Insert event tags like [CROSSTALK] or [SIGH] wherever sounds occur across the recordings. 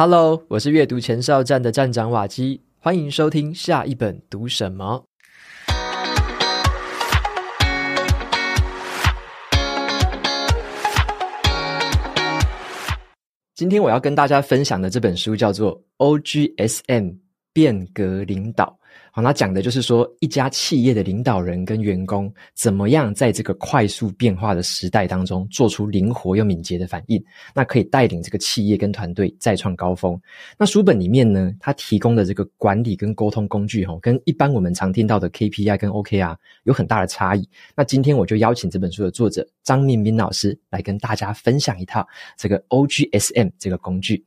Hello，我是阅读前哨站的站长瓦基，欢迎收听下一本读什么。今天我要跟大家分享的这本书叫做《OGSM 变革领导》。好，那讲的就是说，一家企业的领导人跟员工怎么样在这个快速变化的时代当中，做出灵活又敏捷的反应，那可以带领这个企业跟团队再创高峰。那书本里面呢，它提供的这个管理跟沟通工具，哈，跟一般我们常听到的 KPI 跟 OKR 有很大的差异。那今天我就邀请这本书的作者张明斌老师来跟大家分享一套这个 OGSM 这个工具。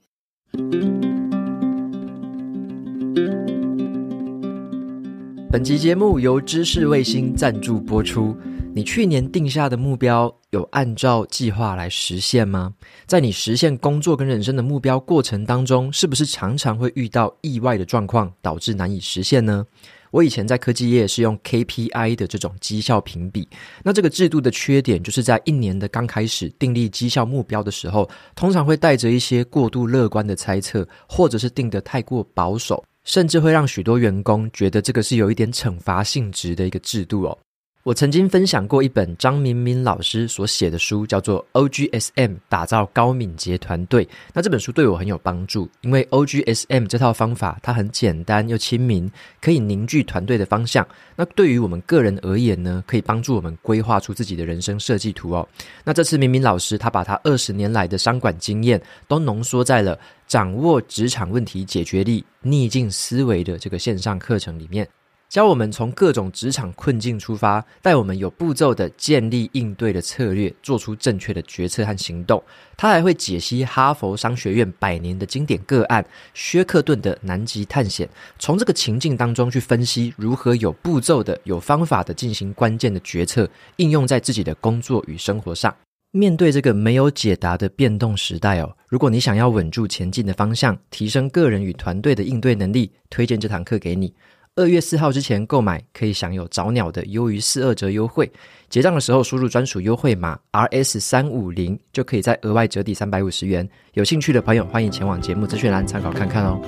本集节目由知识卫星赞助播出。你去年定下的目标有按照计划来实现吗？在你实现工作跟人生的目标过程当中，是不是常常会遇到意外的状况，导致难以实现呢？我以前在科技业是用 KPI 的这种绩效评比，那这个制度的缺点就是在一年的刚开始订立绩效目标的时候，通常会带着一些过度乐观的猜测，或者是定得太过保守。甚至会让许多员工觉得这个是有一点惩罚性质的一个制度哦。我曾经分享过一本张明明老师所写的书，叫做《OGSM 打造高敏捷团队》。那这本书对我很有帮助，因为 OGSM 这套方法它很简单又亲民，可以凝聚团队的方向。那对于我们个人而言呢，可以帮助我们规划出自己的人生设计图哦。那这次明明老师他把他二十年来的商管经验都浓缩在了掌握职场问题解决力、逆境思维的这个线上课程里面。教我们从各种职场困境出发，带我们有步骤的建立应对的策略，做出正确的决策和行动。他还会解析哈佛商学院百年的经典个案，薛克顿的南极探险，从这个情境当中去分析如何有步骤的、有方法的进行关键的决策，应用在自己的工作与生活上。面对这个没有解答的变动时代哦，如果你想要稳住前进的方向，提升个人与团队的应对能力，推荐这堂课给你。二月四号之前购买，可以享有早鸟的优于四二折优惠。结账的时候输入专属优惠码 RS 三五零，就可以再额外折抵三百五十元。有兴趣的朋友，欢迎前往节目资讯栏参考看看哦。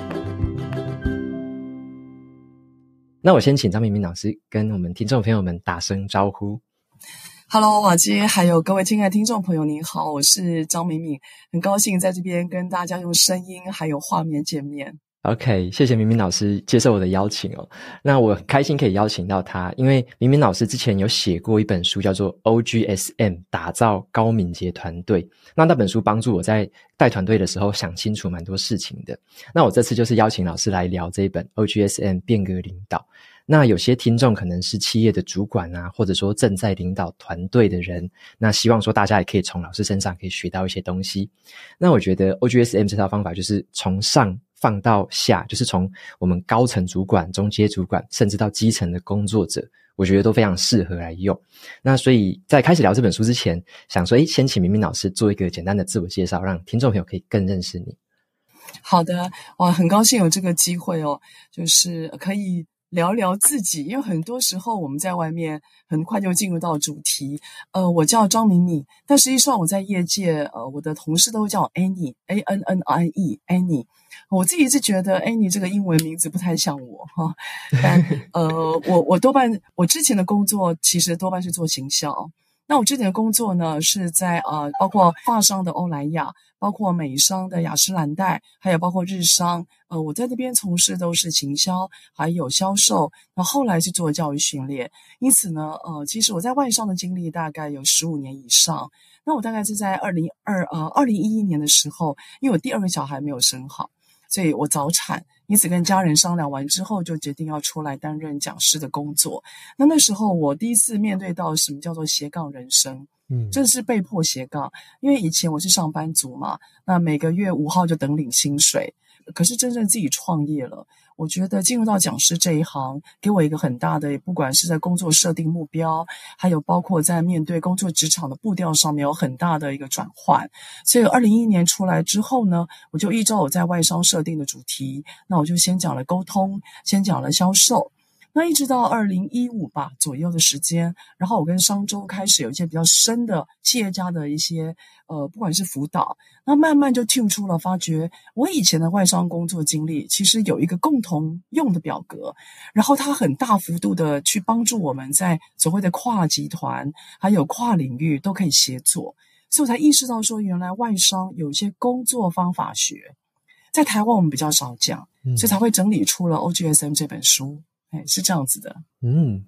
那我先请张明明老师跟我们听众朋友们打声招呼。Hello，瓦基，还有各位亲爱的听众朋友，您好，我是张明明，很高兴在这边跟大家用声音还有画面见面。OK，谢谢明明老师接受我的邀请哦。那我开心可以邀请到他，因为明明老师之前有写过一本书，叫做《OGSM 打造高敏捷团队》。那那本书帮助我在带团队的时候想清楚蛮多事情的。那我这次就是邀请老师来聊这一本《OGSM 变革领导》。那有些听众可能是企业的主管啊，或者说正在领导团队的人，那希望说大家也可以从老师身上可以学到一些东西。那我觉得 OGSM 这套方法就是从上。放到下，就是从我们高层主管、中阶主管，甚至到基层的工作者，我觉得都非常适合来用。那所以在开始聊这本书之前，想说，诶，先请明明老师做一个简单的自我介绍，让听众朋友可以更认识你。好的，哇，很高兴有这个机会哦，就是可以。聊聊自己，因为很多时候我们在外面很快就进入到主题。呃，我叫张明明，但实际上我在业界，呃，我的同事都叫 Annie，A N N I E，Annie。我自己是觉得哎，你这个英文名字不太像我哈，但呃，我我多半我之前的工作其实多半是做行销。那我之前的工作呢，是在呃，包括发商的欧莱雅，包括美商的雅诗兰黛，还有包括日商，呃，我在那边从事都是行销，还有销售。那后，后来去做教育训练，因此呢，呃，其实我在外商的经历大概有十五年以上。那我大概是在二零二呃二零一一年的时候，因为我第二个小孩没有生好，所以我早产。因此，跟家人商量完之后，就决定要出来担任讲师的工作。那那时候，我第一次面对到什么叫做斜杠人生，嗯，这是被迫斜杠。因为以前我是上班族嘛，那每个月五号就等领薪水。可是真正自己创业了，我觉得进入到讲师这一行，给我一个很大的，不管是在工作设定目标，还有包括在面对工作职场的步调上面，有很大的一个转换。所以二零一一年出来之后呢，我就依照我在外商设定的主题，那我就先讲了沟通，先讲了销售。那一直到二零一五吧左右的时间，然后我跟商周开始有一些比较深的企业家的一些呃，不管是辅导，那慢慢就听出了，发觉我以前的外商工作经历其实有一个共同用的表格，然后它很大幅度的去帮助我们在所谓的跨集团还有跨领域都可以协作，所以我才意识到说，原来外商有一些工作方法学，在台湾我们比较少讲，所以才会整理出了 OGSM 这本书。哎，是这样子的。嗯，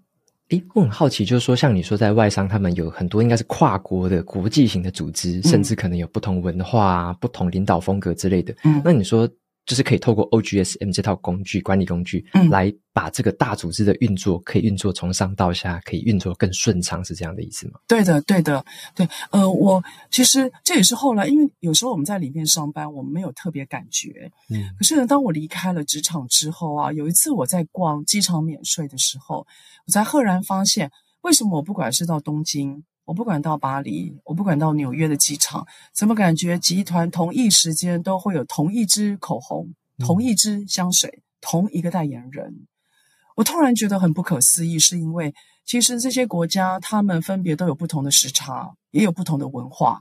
诶，我很好奇，就是说，像你说，在外商，他们有很多应该是跨国的国际型的组织，嗯、甚至可能有不同文化、啊不同领导风格之类的。嗯，那你说？就是可以透过 OGSM 这套工具管理工具，嗯，来把这个大组织的运作可以运作从上到下，可以运作更顺畅，是这样的意思吗？对的，对的，对。呃，我其实这也是后来，因为有时候我们在里面上班，我们没有特别感觉，嗯。可是呢，当我离开了职场之后啊，有一次我在逛机场免税的时候，我才赫然发现，为什么我不管是到东京。我不管到巴黎，我不管到纽约的机场，怎么感觉集团同一时间都会有同一支口红、同一支香水、同一个代言人？我突然觉得很不可思议，是因为其实这些国家他们分别都有不同的时差，也有不同的文化，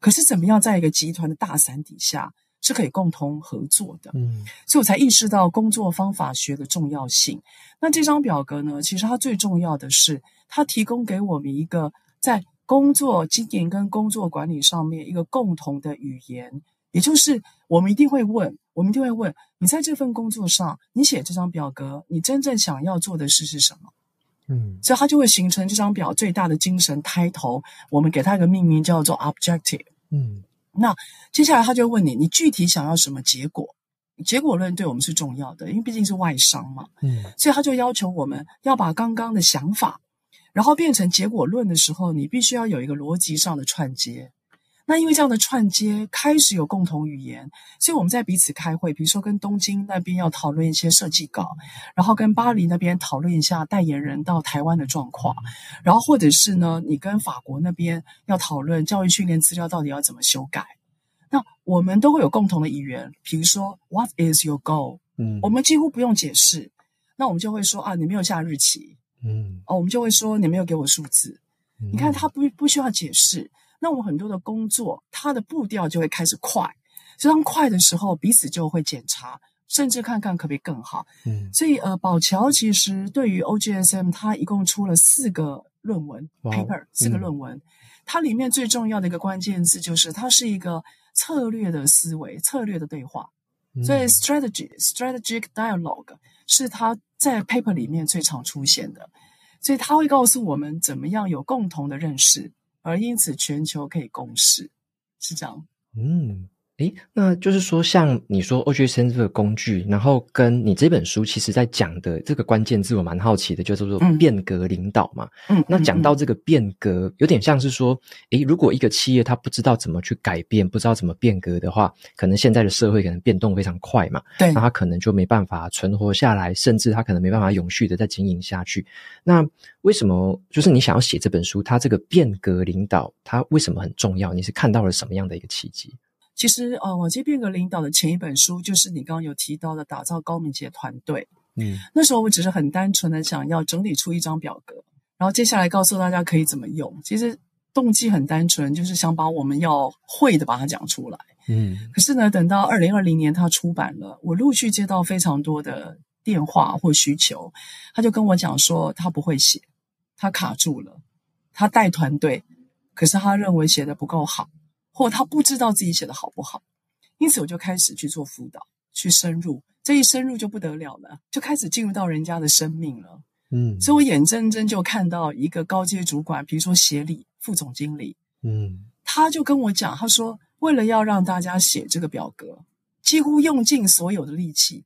可是怎么样在一个集团的大伞底下是可以共同合作的？嗯，所以我才意识到工作方法学的重要性。那这张表格呢，其实它最重要的是它提供给我们一个。在工作经营跟工作管理上面，一个共同的语言，也就是我们一定会问，我们一定会问你在这份工作上，你写这张表格，你真正想要做的事是什么？嗯，所以它就会形成这张表最大的精神 title，我们给它一个命名叫做 objective。嗯，那接下来他就问你，你具体想要什么结果？结果论对我们是重要的，因为毕竟是外商嘛。嗯，所以他就要求我们要把刚刚的想法。然后变成结果论的时候，你必须要有一个逻辑上的串接。那因为这样的串接开始有共同语言，所以我们在彼此开会，比如说跟东京那边要讨论一些设计稿，然后跟巴黎那边讨论一下代言人到台湾的状况，然后或者是呢，你跟法国那边要讨论教育训练资料到底要怎么修改。那我们都会有共同的语言，比如说 What is your goal？嗯，我们几乎不用解释，那我们就会说啊，你没有下日期。嗯，哦，我们就会说你没有给我数字，嗯、你看他不不需要解释，那我们很多的工作，他的步调就会开始快，所以当快的时候，彼此就会检查，甚至看看可不可以更好。嗯，所以呃，宝桥其实对于 OGSM，它一共出了四个论文 paper，四个论文，嗯、它里面最重要的一个关键字就是它是一个策略的思维，策略的对话，嗯、所以 strategy strategic dialogue 是它。在 paper 里面最常出现的，所以它会告诉我们怎么样有共同的认识，而因此全球可以共识，是这样。嗯。诶，那就是说，像你说 OGSM 这个工具，然后跟你这本书其实在讲的这个关键字，我蛮好奇的，就是说变革领导嘛。嗯，那讲到这个变革，有点像是说，诶，如果一个企业它不知道怎么去改变，不知道怎么变革的话，可能现在的社会可能变动非常快嘛。对，那它可能就没办法存活下来，甚至它可能没办法永续的再经营下去。那为什么就是你想要写这本书，它这个变革领导，它为什么很重要？你是看到了什么样的一个契机？其实，呃，往前变革领导的前一本书就是你刚刚有提到的打造高敏捷团队。嗯，那时候我只是很单纯的想要整理出一张表格，然后接下来告诉大家可以怎么用。其实动机很单纯，就是想把我们要会的把它讲出来。嗯，可是呢，等到二零二零年它出版了，我陆续接到非常多的电话或需求，他就跟我讲说他不会写，他卡住了，他带团队，可是他认为写的不够好。或他不知道自己写的好不好，因此我就开始去做辅导，去深入。这一深入就不得了了，就开始进入到人家的生命了。嗯，所以我眼睁睁就看到一个高阶主管，比如说协理副总经理，嗯，他就跟我讲，他说为了要让大家写这个表格，几乎用尽所有的力气。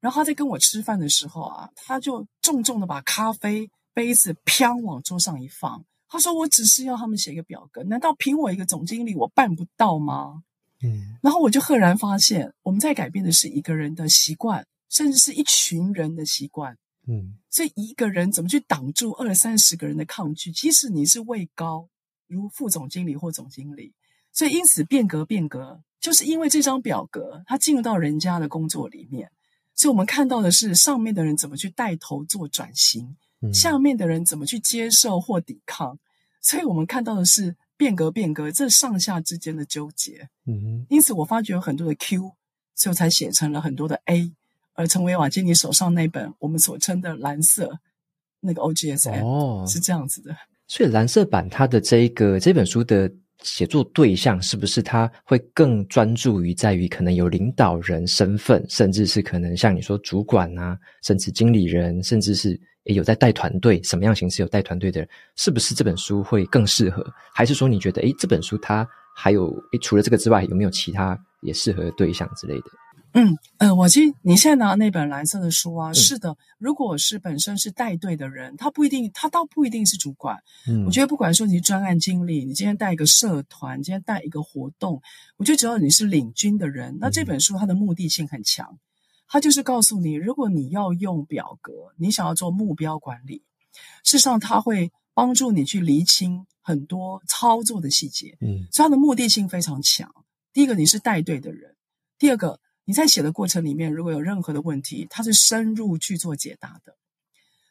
然后他在跟我吃饭的时候啊，他就重重的把咖啡杯子 [LAUGHS] 砰往桌上一放。他说：“我只是要他们写一个表格，难道凭我一个总经理我办不到吗？”嗯，然后我就赫然发现，我们在改变的是一个人的习惯，甚至是一群人的习惯。嗯，所以一个人怎么去挡住二三十个人的抗拒？即使你是位高如副总经理或总经理，所以因此变革变革，就是因为这张表格它进入到人家的工作里面。所以我们看到的是上面的人怎么去带头做转型，嗯、下面的人怎么去接受或抵抗。所以我们看到的是变革，变革这上下之间的纠结。嗯哼，因此我发觉有很多的 Q，所以我才写成了很多的 A，而成为瓦基尼手上那本我们所称的蓝色那个 OGSM 哦，是这样子的。所以蓝色版它的这一个这本书的写作对象，是不是他会更专注于在于可能有领导人身份，甚至是可能像你说主管啊，甚至经理人，甚至是也有在带团队，什么样形式有带团队的人，是不是这本书会更适合？还是说你觉得，诶，这本书它还有诶，除了这个之外，有没有其他也适合的对象之类的？嗯呃，我记得你现在拿那本蓝色的书啊，嗯、是的，如果是本身是带队的人，他不一定，他倒不一定是主管。嗯，我觉得不管说你是专案经理，你今天带一个社团，今天带一个活动，我觉得只要你是领军的人，那这本书它的目的性很强，它就是告诉你，如果你要用表格，你想要做目标管理，事实上它会帮助你去厘清很多操作的细节。嗯，所以它的目的性非常强。第一个，你是带队的人；第二个。你在写的过程里面，如果有任何的问题，它是深入去做解答的。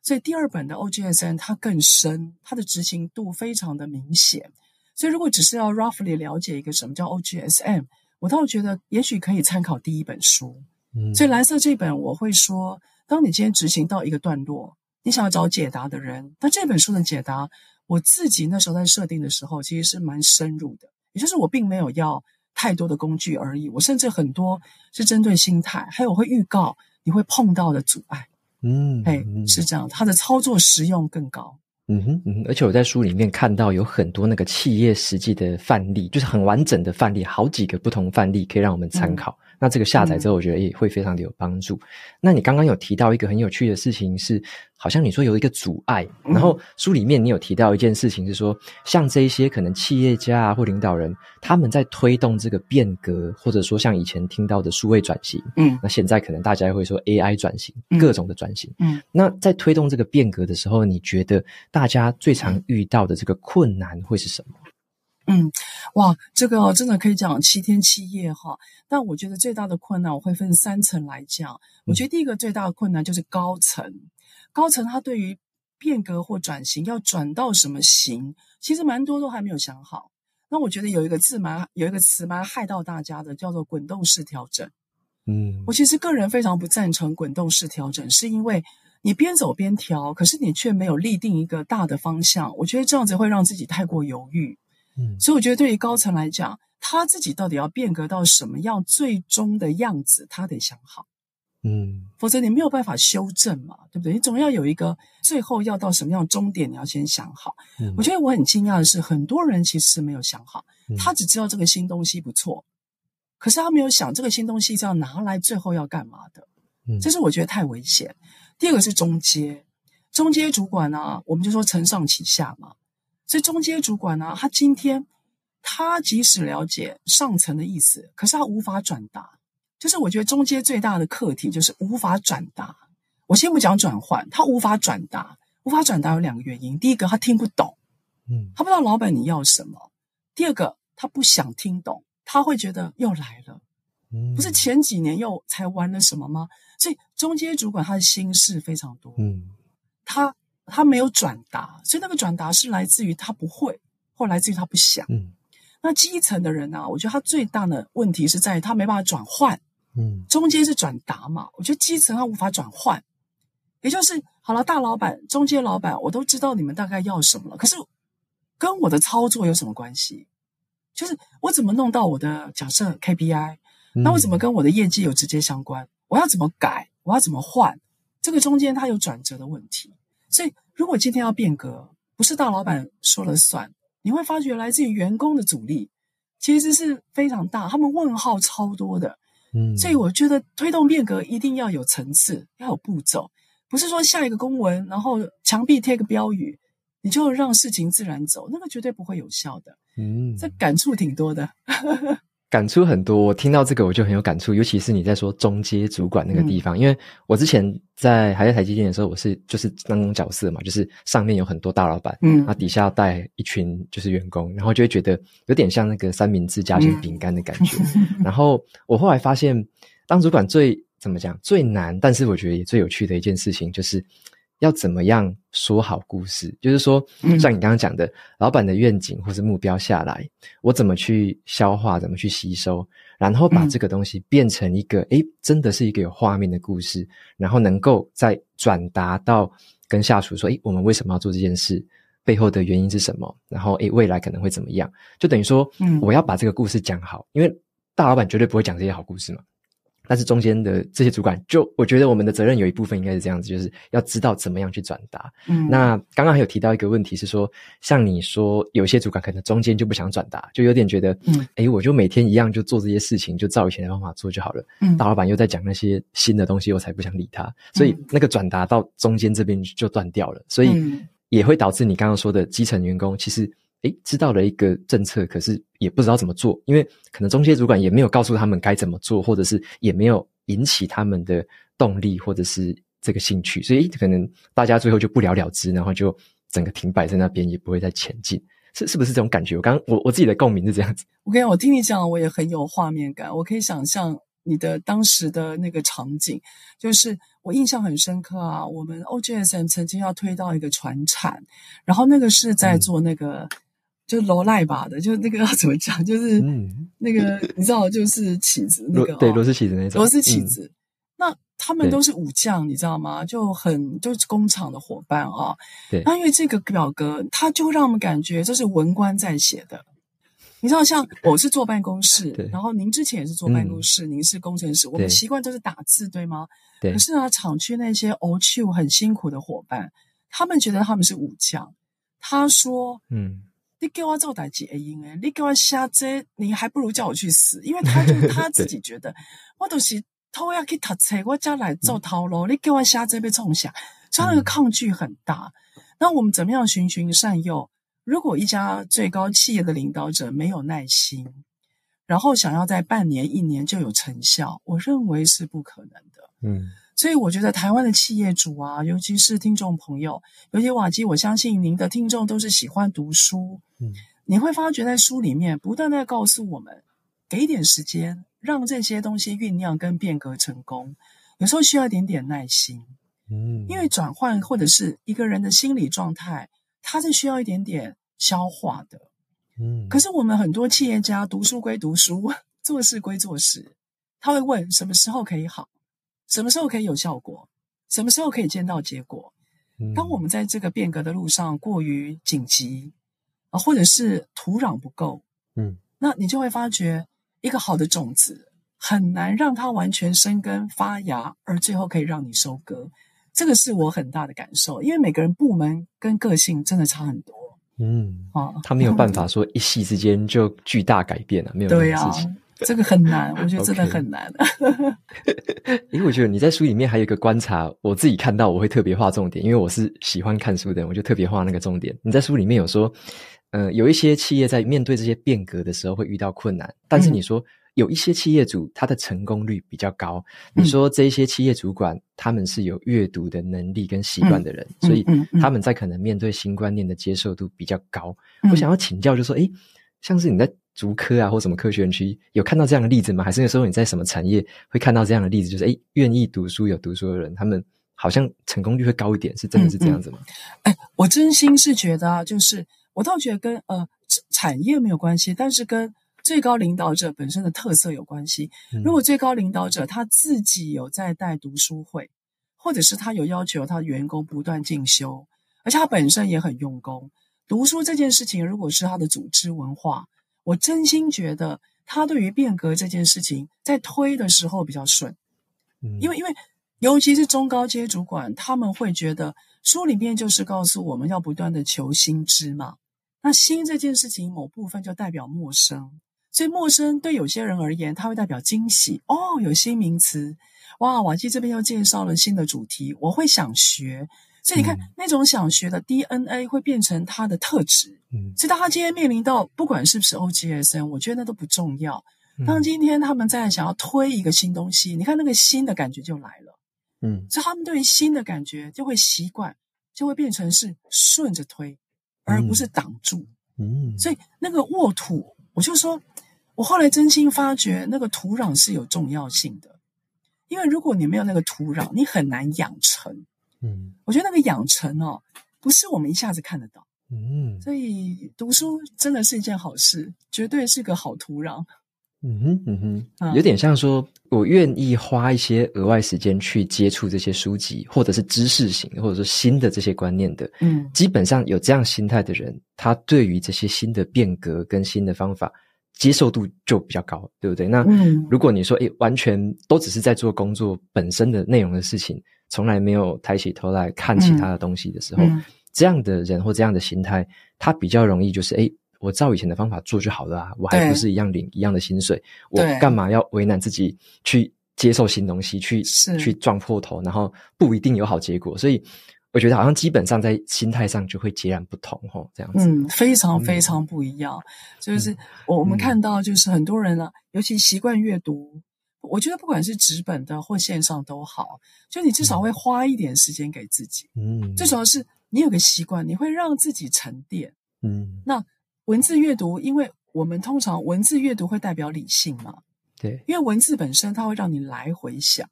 所以第二本的 OGSM 它更深，它的执行度非常的明显。所以如果只是要 roughly 了解一个什么叫 OGSM，我倒觉得也许可以参考第一本书。嗯，所以蓝色这本我会说，当你今天执行到一个段落，你想要找解答的人，那这本书的解答，我自己那时候在设定的时候，其实是蛮深入的，也就是我并没有要。太多的工具而已，我甚至很多是针对心态，还有会预告你会碰到的阻碍。嗯，哎，是这样，它的操作实用更高。嗯哼，嗯哼，而且我在书里面看到有很多那个企业实际的范例，就是很完整的范例，好几个不同范例可以让我们参考。嗯那这个下载之后，我觉得也会非常的有帮助。嗯、那你刚刚有提到一个很有趣的事情是，好像你说有一个阻碍，嗯、然后书里面你有提到一件事情是说，像这一些可能企业家啊或领导人，他们在推动这个变革，或者说像以前听到的数位转型，嗯，那现在可能大家会说 AI 转型，各种的转型，嗯，那在推动这个变革的时候，你觉得大家最常遇到的这个困难会是什么？嗯，哇，这个真的可以讲七天七夜哈。但我觉得最大的困难，我会分三层来讲。我觉得第一个最大的困难就是高层，高层他对于变革或转型要转到什么型，其实蛮多都还没有想好。那我觉得有一个字蛮有一个词蛮害到大家的，叫做滚动式调整。嗯，我其实个人非常不赞成滚动式调整，是因为你边走边调，可是你却没有立定一个大的方向。我觉得这样子会让自己太过犹豫。嗯，所以我觉得对于高层来讲，他自己到底要变革到什么样最终的样子，他得想好。嗯，否则你没有办法修正嘛，对不对？你总要有一个最后要到什么样的终点，你要先想好。嗯，我觉得我很惊讶的是，很多人其实没有想好，他只知道这个新东西不错，可是他没有想这个新东西是要拿来最后要干嘛的。嗯，这是我觉得太危险。第二个是中阶，中阶主管呢，我们就说承上启下嘛。这中间主管呢，他今天他即使了解上层的意思，可是他无法转达。就是我觉得中间最大的课题就是无法转达。我先不讲转换，他无法转达，无法转达有两个原因：第一个，他听不懂，嗯，他不知道老板你要什么；第二个，他不想听懂，他会觉得又来了，嗯，不是前几年又才玩了什么吗？所以中间主管他的心事非常多，嗯，他。他没有转达，所以那个转达是来自于他不会，或来自于他不想。嗯，那基层的人呢、啊？我觉得他最大的问题是在于他没办法转换。嗯，中间是转达嘛？我觉得基层他无法转换，也就是好了，大老板、中间老板，我都知道你们大概要什么了，可是跟我的操作有什么关系？就是我怎么弄到我的假设 KPI？那我怎么跟我的业绩有直接相关？我要怎么改？我要怎么换？这个中间它有转折的问题。所以，如果今天要变革，不是大老板说了算，你会发觉来自于员工的阻力其实是非常大，他们问号超多的。嗯，所以我觉得推动变革一定要有层次，要有步骤，不是说下一个公文，然后墙壁贴个标语，你就让事情自然走，那个绝对不会有效的。嗯，这感触挺多的。[LAUGHS] 感触很多，我听到这个我就很有感触，尤其是你在说中阶主管那个地方，嗯、因为我之前在还在台积电的时候，我是就是那种角色嘛，就是上面有很多大老板，嗯，那底下要带一群就是员工，然后就会觉得有点像那个三明治夹心饼干的感觉。嗯、[LAUGHS] 然后我后来发现，当主管最怎么讲最难，但是我觉得也最有趣的一件事情，就是要怎么样说好故事。就是说，像你刚刚讲的，嗯、老板的愿景或是目标下来，我怎么去消化，怎么去吸收，然后把这个东西变成一个，诶、嗯、真的是一个有画面的故事，然后能够再转达到跟下属说，诶我们为什么要做这件事？背后的原因是什么？然后，诶未来可能会怎么样？就等于说，嗯，我要把这个故事讲好，因为大老板绝对不会讲这些好故事嘛。但是中间的这些主管，就我觉得我们的责任有一部分应该是这样子，就是要知道怎么样去转达。嗯，那刚刚还有提到一个问题是说，像你说有些主管可能中间就不想转达，就有点觉得，嗯，诶，我就每天一样就做这些事情，就照以前的方法做就好了。嗯，大老板又在讲那些新的东西，我才不想理他。所以那个转达到中间这边就断掉了，所以也会导致你刚刚说的基层员工其实。诶，知道了一个政策，可是也不知道怎么做，因为可能中介主管也没有告诉他们该怎么做，或者是也没有引起他们的动力，或者是这个兴趣，所以可能大家最后就不了了之，然后就整个停摆在那边，也不会再前进，是是不是这种感觉？我刚我我自己的共鸣是这样子。我跟你讲，我听你讲，我也很有画面感，我可以想象你的当时的那个场景，就是我印象很深刻啊。我们 OGSM 曾经要推到一个船产，然后那个是在做那个。嗯就罗赖吧的，就那个要怎么讲？就是那个、嗯、你知道，就是起子那个，对，螺丝起子那种，螺丝起子。嗯、那他们都是武将，你知道吗？就很就是工厂的伙伴啊。对。那因为这个表格，他就让我们感觉这是文官在写的。你知道，像我是坐办公室，[LAUGHS] 然后您之前也是坐办公室，嗯、您是工程师，我们习惯都是打字，对吗？对。可是呢，厂区那些欧区很辛苦的伙伴，他们觉得他们是武将。他说，嗯。你给我做代志会用诶，你给我写这，你还不如叫我去死，因为他就 [LAUGHS] 他自己觉得，我都是偷要去读册，我将来做头路，嗯、你给我写这被冲下，所以那个抗拒很大。嗯、那我们怎么样循循善诱？如果一家最高企业的领导者没有耐心，然后想要在半年、一年就有成效，我认为是不可能的。嗯。所以我觉得台湾的企业主啊，尤其是听众朋友，尤其瓦基，我相信您的听众都是喜欢读书。嗯，你会发觉在书里面不断的告诉我们，给一点时间，让这些东西酝酿跟变革成功，有时候需要一点点耐心。嗯，因为转换或者是一个人的心理状态，它是需要一点点消化的。嗯，可是我们很多企业家读书归读书，[LAUGHS] 做事归做事，他会问什么时候可以好？什么时候可以有效果？什么时候可以见到结果？当我们在这个变革的路上过于紧急啊，或者是土壤不够，嗯，那你就会发觉一个好的种子很难让它完全生根发芽，而最后可以让你收割。这个是我很大的感受，因为每个人部门跟个性真的差很多，嗯啊，他没有办法说一夕之间就巨大改变了，没有这种事情。[LAUGHS] 这个很难，[LAUGHS] 我觉得真的很难。[LAUGHS] 因为我觉得你在书里面还有一个观察，我自己看到我会特别画重点，因为我是喜欢看书的人，我就特别画那个重点。你在书里面有说，呃，有一些企业在面对这些变革的时候会遇到困难，但是你说有一些企业主他的成功率比较高。你说这一些企业主管他们是有阅读的能力跟习惯的人，所以他们在可能面对新观念的接受度比较高。我想要请教，就说，诶，像是你在。竹科啊，或什么科学园区，有看到这样的例子吗？还是那时候你在什么产业会看到这样的例子？就是诶，愿意读书、有读书的人，他们好像成功率会高一点，是真的是这样子吗？哎、嗯嗯，我真心是觉得啊，就是我倒觉得跟呃产业没有关系，但是跟最高领导者本身的特色有关系。如果最高领导者他自己有在带读书会，或者是他有要求他的员工不断进修，而且他本身也很用功，读书这件事情，如果是他的组织文化。我真心觉得他对于变革这件事情在推的时候比较顺，嗯，因为因为尤其是中高阶主管，他们会觉得书里面就是告诉我们要不断的求新知嘛。那新这件事情某部分就代表陌生，所以陌生对有些人而言，它会代表惊喜哦，有新名词哇，瓦基这边又介绍了新的主题，我会想学。所以你看，嗯、那种想学的 DNA 会变成他的特质。嗯，所以当他今天面临到不管是不是 OGSN，我觉得那都不重要。当今天他们在想要推一个新东西，你看那个新的感觉就来了。嗯，所以他们对于新的感觉就会习惯，就会变成是顺着推，而不是挡住。嗯，所以那个沃土，我就说，我后来真心发觉那个土壤是有重要性的。因为如果你没有那个土壤，你很难养成。嗯，我觉得那个养成哦，不是我们一下子看得到。嗯，所以读书真的是一件好事，绝对是个好土壤。嗯哼嗯哼，有点像说，我愿意花一些额外时间去接触这些书籍，或者是知识型，或者说新的这些观念的。嗯，基本上有这样心态的人，他对于这些新的变革跟新的方法接受度就比较高，对不对？那如果你说，诶，完全都只是在做工作本身的内容的事情，从来没有抬起头来看其他的东西的时候，嗯，这样的人或这样的心态，他比较容易就是，诶。我照以前的方法做就好了啊！我还不是一样领一样的薪水，我干嘛要为难自己去接受新东西，去去撞破头，然后不一定有好结果。所以我觉得好像基本上在心态上就会截然不同哦，这样子。嗯，非常非常不一样。嗯、就是我我们看到，就是很多人呢、啊，嗯、尤其习惯阅读，我觉得不管是纸本的或线上都好，就你至少会花一点时间给自己。嗯，最主要是你有个习惯，你会让自己沉淀。嗯，那。文字阅读，因为我们通常文字阅读会代表理性嘛，对，因为文字本身它会让你来回想，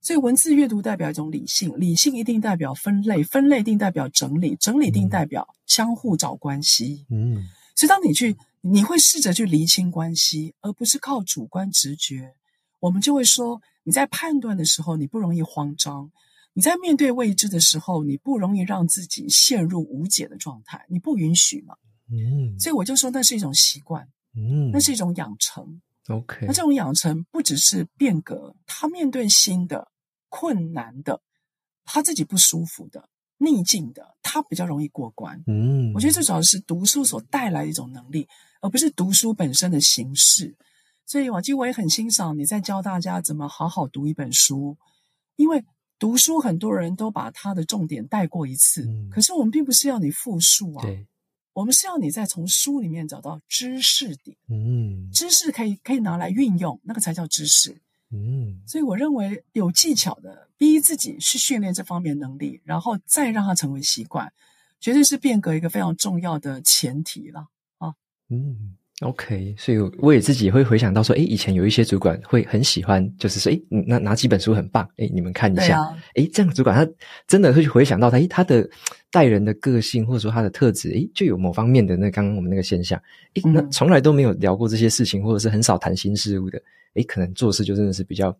所以文字阅读代表一种理性，理性一定代表分类，分类一定代表整理，整理一定代表相互找关系。嗯，所以当你去，你会试着去厘清关系，而不是靠主观直觉。我们就会说，你在判断的时候，你不容易慌张；你在面对未知的时候，你不容易让自己陷入无解的状态，你不允许嘛。嗯，所以我就说那是一种习惯，嗯，那是一种养成。OK，那这种养成不只是变革，他面对新的、困难的、他自己不舒服的、逆境的，他比较容易过关。嗯，我觉得这主要是读书所带来的一种能力，而不是读书本身的形式。所以，我其实我也很欣赏你在教大家怎么好好读一本书，因为读书很多人都把它的重点带过一次，嗯，可是我们并不是要你复述啊。对。我们是要你再从书里面找到知识点，嗯，知识可以可以拿来运用，那个才叫知识，嗯，所以我认为有技巧的逼自己去训练这方面能力，然后再让它成为习惯，绝对是变革一个非常重要的前提了啊，嗯。OK，所以我也自己会回想到说，诶，以前有一些主管会很喜欢，就是说，诶，那哪几本书很棒，诶，你们看一下，诶、啊，这样主管他真的会去回想到他，诶，他的待人的个性或者说他的特质，诶，就有某方面的那刚刚我们那个现象，诶，那从来都没有聊过这些事情，或者是很少谈新事物的，诶，可能做事就真的是比较。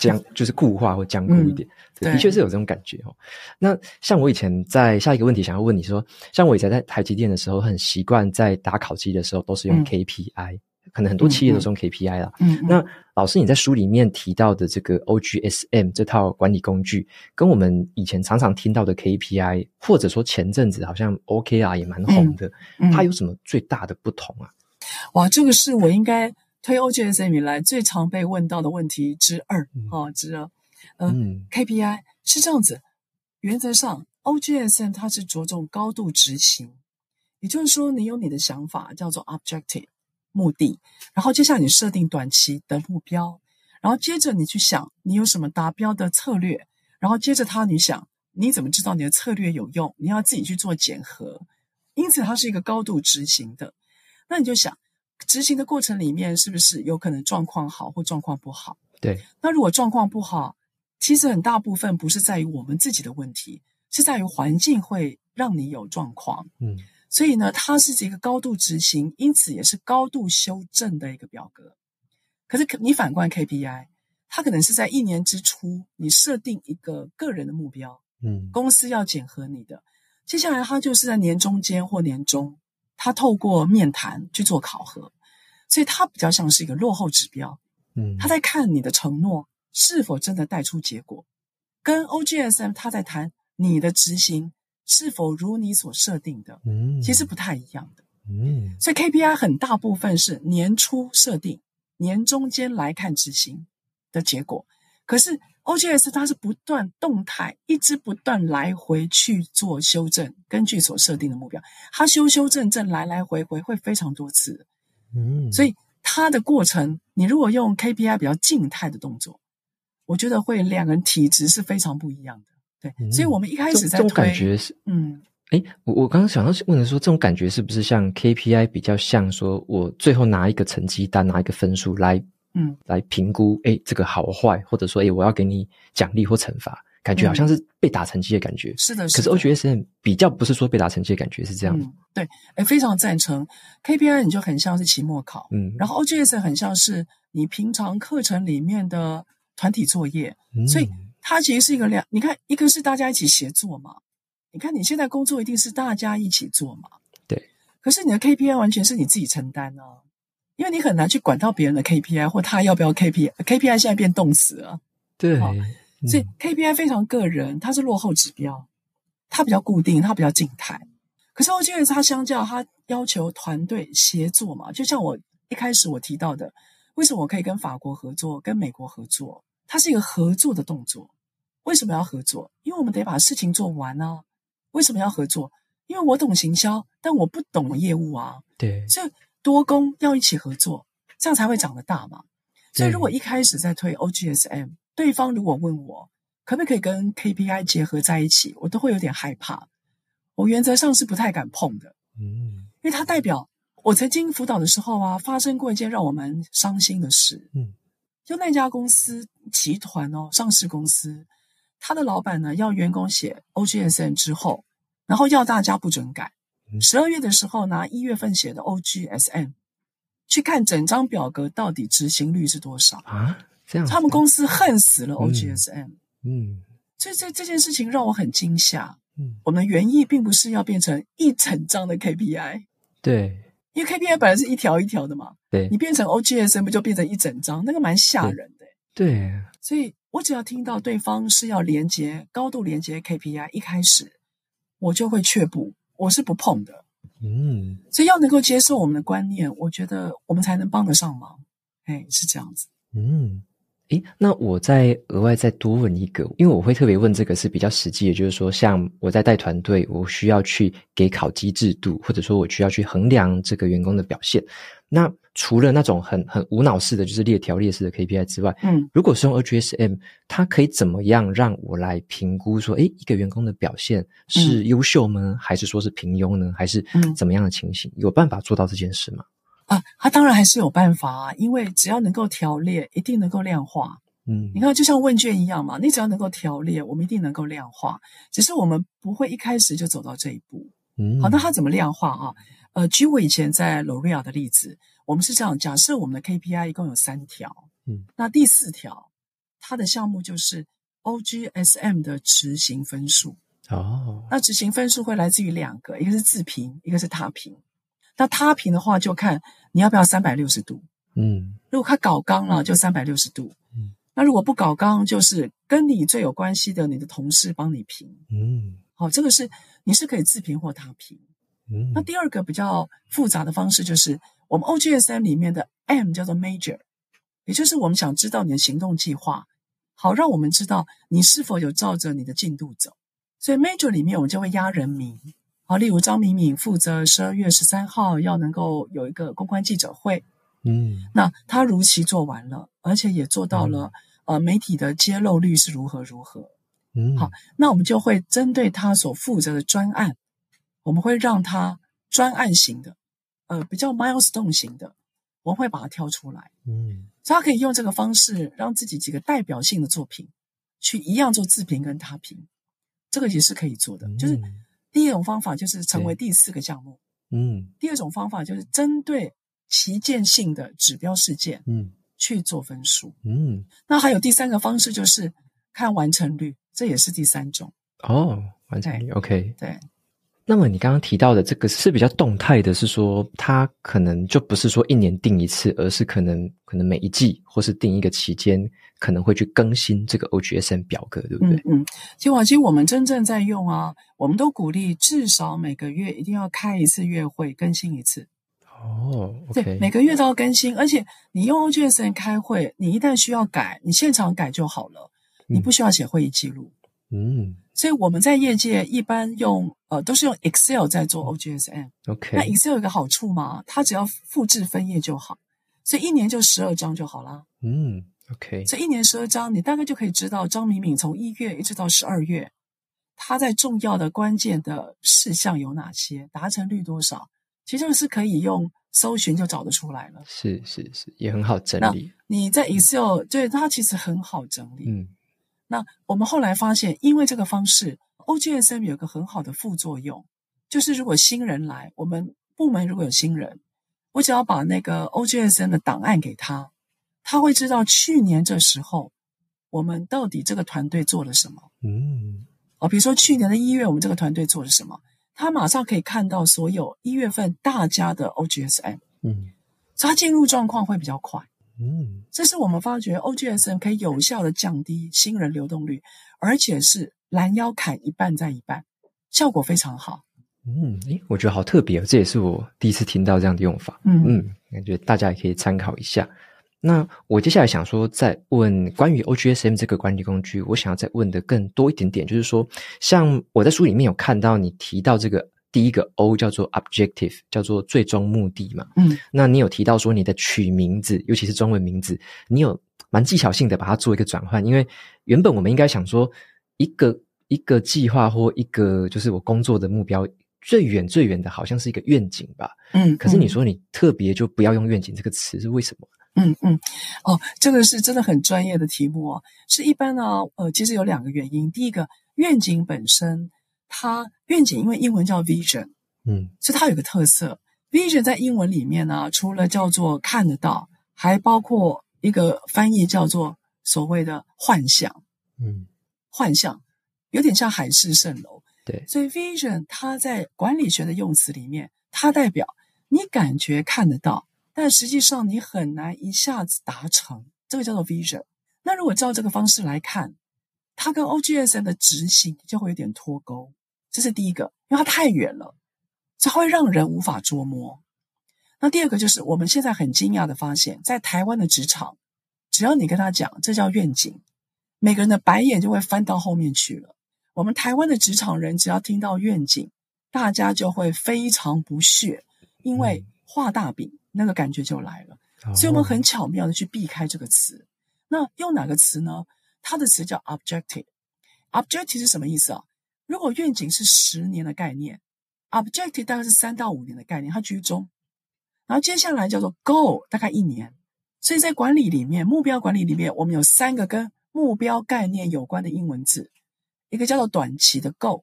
僵 [LAUGHS] 就是固化或僵固一点，嗯、对，的确是有这种感觉哦。那像我以前在下一个问题想要问你说，像我以前在台积电的时候，很习惯在打考绩的时候都是用 KPI，、嗯、可能很多企业都是用 KPI 啦。嗯，嗯那老师你在书里面提到的这个 OGSM 这套管理工具，跟我们以前常常听到的 KPI，或者说前阵子好像 OKR 也蛮红的，嗯嗯、它有什么最大的不同啊？哇，这个是我应该。推 OGSM 以来最常被问到的问题之二，嗯、哦，之二，呃、嗯，KPI 是这样子，原则上 OGSM 它是着重高度执行，也就是说，你有你的想法叫做 objective 目的，然后接下来你设定短期的目标，然后接着你去想你有什么达标的策略，然后接着他你想你怎么知道你的策略有用，你要自己去做检核，因此它是一个高度执行的，那你就想。执行的过程里面，是不是有可能状况好或状况不好？对。那如果状况不好，其实很大部分不是在于我们自己的问题，是在于环境会让你有状况。嗯。所以呢，它是一个高度执行，因此也是高度修正的一个表格。可是你反观 KPI，它可能是在一年之初，你设定一个个人的目标，嗯，公司要检核你的，接下来它就是在年中间或年终。他透过面谈去做考核，所以他比较像是一个落后指标。嗯，他在看你的承诺是否真的带出结果，跟 OGSM 他在谈你的执行是否如你所设定的。嗯，其实不太一样的。嗯，所以 KPI 很大部分是年初设定，年中间来看执行的结果。可是 OGS 它是不断动态，一直不断来回去做修正，根据所设定的目标，它修修正正来来回回会非常多次，嗯，所以它的过程，你如果用 KPI 比较静态的动作，我觉得会两个人体质是非常不一样的，对，嗯、所以我们一开始在推，这种感觉是，嗯，诶，我我刚刚想要问的说，这种感觉是不是像 KPI 比较像说我最后拿一个成绩单，拿一个分数来。嗯，来评估，哎，这个好坏，或者说，哎，我要给你奖励或惩罚，感觉好像是被打成绩的感觉。是的，是的。可是 OGSM 比较不是说被打成绩的感觉，是这样。嗯，对，哎，非常赞成。KPI 你就很像是期末考，嗯，然后 OGSM 很像是你平常课程里面的团体作业，嗯，所以它其实是一个两，你看，一个是大家一起协作嘛，你看你现在工作一定是大家一起做嘛，对。可是你的 KPI 完全是你自己承担啊。因为你很难去管到别人的 KPI，或他要不要 KPI，KPI 现在变动词了。对，所以 KPI 非常个人，它是落后指标，它比较固定，它比较静态。可是 OGS 它相较，它要求团队协作嘛，就像我一开始我提到的，为什么我可以跟法国合作，跟美国合作？它是一个合作的动作。为什么要合作？因为我们得把事情做完啊。为什么要合作？因为我懂行销，但我不懂业务啊。对，所以。多工要一起合作，这样才会长得大嘛。所以如果一开始在推 OGSM，对方如果问我可不可以跟 KPI 结合在一起，我都会有点害怕。我原则上是不太敢碰的，嗯，因为它代表我曾经辅导的时候啊，发生过一件让我蛮伤心的事。嗯，就那家公司集团哦，上市公司，他的老板呢要员工写 OGSM 之后，然后要大家不准改。十二月的时候拿一月份写的 OGSM 去看整张表格到底执行率是多少啊？这样，他们公司恨死了 OGSM。嗯，嗯，所以这这件事情让我很惊吓。嗯，我们原意并不是要变成一整张的 KPI。[LAUGHS] 对，因为 KPI 本来是一条一条的嘛。对，你变成 OGSM 不就变成一整张？那个蛮吓人的。对，对，所以我只要听到对方是要连接高度连接 KPI，一开始我就会却步。我是不碰的，嗯，所以要能够接受我们的观念，我觉得我们才能帮得上忙，哎，是这样子，嗯，诶，那我再额外再多问一个，因为我会特别问这个是比较实际的，就是说，像我在带团队，我需要去给考绩制度，或者说我需要去衡量这个员工的表现，那。除了那种很很无脑式的就是列条列式的 KPI 之外，嗯，如果是用 OGSM，它可以怎么样让我来评估说，诶，一个员工的表现是优秀吗？嗯、还是说是平庸呢？还是怎么样的情形？嗯、有办法做到这件事吗？啊，他当然还是有办法啊，因为只要能够条列，一定能够量化。嗯，你看，就像问卷一样嘛，你只要能够条列，我们一定能够量化。只是我们不会一开始就走到这一步。嗯，好，那他怎么量化啊？呃，举我以前在 L'Oreal 的例子。我们是这样，假设我们的 KPI 一共有三条，嗯，那第四条，它的项目就是 OGSM 的执行分数。哦，那执行分数会来自于两个，一个是自评，一个是他评。那他评的话，就看你要不要三百六十度，嗯，如果他搞刚了，就三百六十度，嗯，那如果不搞刚，就是跟你最有关系的你的同事帮你评，嗯，好，这个是你是可以自评或他评，嗯，那第二个比较复杂的方式就是。我们 OGSM 里面的 M 叫做 Major，也就是我们想知道你的行动计划，好让我们知道你是否有照着你的进度走。所以 Major 里面我们就会压人名，好，例如张敏敏负责十二月十三号要能够有一个公关记者会，嗯，那他如期做完了，而且也做到了，嗯、呃，媒体的揭露率是如何如何，嗯，好，那我们就会针对他所负责的专案，我们会让他专案型的。呃，比较 milestone 型的，我们会把它挑出来。嗯，所以他可以用这个方式，让自己几个代表性的作品，去一样做自评跟他评，这个也是可以做的。嗯、就是第一种方法，就是成为第四个项目。嗯，第二种方法就是针对旗舰性的指标事件，嗯，去做分数。嗯，那还有第三个方式，就是看完成率，这也是第三种。哦，完成率，OK，对。那么你刚刚提到的这个是比较动态的，是说它可能就不是说一年定一次，而是可能可能每一季或是定一个期间，可能会去更新这个 OGSN 表格，对不对？嗯，其实瓦基我们真正在用啊，我们都鼓励至少每个月一定要开一次月会，更新一次。哦对，每个月都要更新，而且你用 OGSN 开会，你一旦需要改，你现场改就好了，你不需要写会议记录。嗯。所以我们在业界一般用呃都是用 Excel 在做 OGSM。OK。那 Excel 有个好处嘛，它只要复制分页就好，所以一年就十二张就好啦。嗯，OK。所以一年十二张，你大概就可以知道张敏敏从一月一直到十二月，他在重要的关键的事项有哪些，达成率多少。其实是可以用搜寻就找得出来了。是是是，也很好整理。你在 Excel，对，它其实很好整理。嗯，那我们后来发现，因为这个方式，OGSM 有个很好的副作用，就是如果新人来，我们部门如果有新人，我只要把那个 OGSM 的档案给他，他会知道去年这时候我们到底这个团队做了什么。嗯，哦，比如说去年的一月，我们这个团队做了什么。他马上可以看到所有一月份大家的 OGSM，嗯，所以他进入状况会比较快，嗯，这是我们发觉 OGSM 可以有效的降低新人流动率，而且是拦腰砍一半再一半，效果非常好。嗯，诶，我觉得好特别哦，这也是我第一次听到这样的用法。嗯嗯，感觉大家也可以参考一下。那我接下来想说，再问关于 OGSM 这个管理工具，我想要再问的更多一点点，就是说，像我在书里面有看到你提到这个第一个 O 叫做 Objective，叫做最终目的嘛。嗯，那你有提到说你的取名字，尤其是中文名字，你有蛮技巧性的把它做一个转换，因为原本我们应该想说一个一个计划或一个就是我工作的目标最远最远的好像是一个愿景吧。嗯，可是你说你特别就不要用愿景这个词，是为什么？嗯嗯，哦，这个是真的很专业的题目哦。是一般呢，呃，其实有两个原因。第一个，愿景本身，它愿景因为英文叫 vision，嗯，所以它有个特色。vision 在英文里面呢，除了叫做看得到，还包括一个翻译叫做所谓的幻象，嗯，幻象有点像海市蜃楼。对，所以 vision 它在管理学的用词里面，它代表你感觉看得到。但实际上你很难一下子达成，这个叫做 vision。那如果照这个方式来看，它跟 OGSM 的执行就会有点脱钩，这是第一个，因为它太远了，这会让人无法捉摸。那第二个就是我们现在很惊讶的发现，在台湾的职场，只要你跟他讲这叫愿景，每个人的白眼就会翻到后面去了。我们台湾的职场人只要听到愿景，大家就会非常不屑，因为画大饼。那个感觉就来了，所以我们很巧妙的去避开这个词。那用哪个词呢？它的词叫 objective。objective 是什么意思啊？如果愿景是十年的概念，objective 大概是三到五年的概念，它居中。然后接下来叫做 goal，大概一年。所以在管理里面，目标管理里面，我们有三个跟目标概念有关的英文字，一个叫做短期的 goal，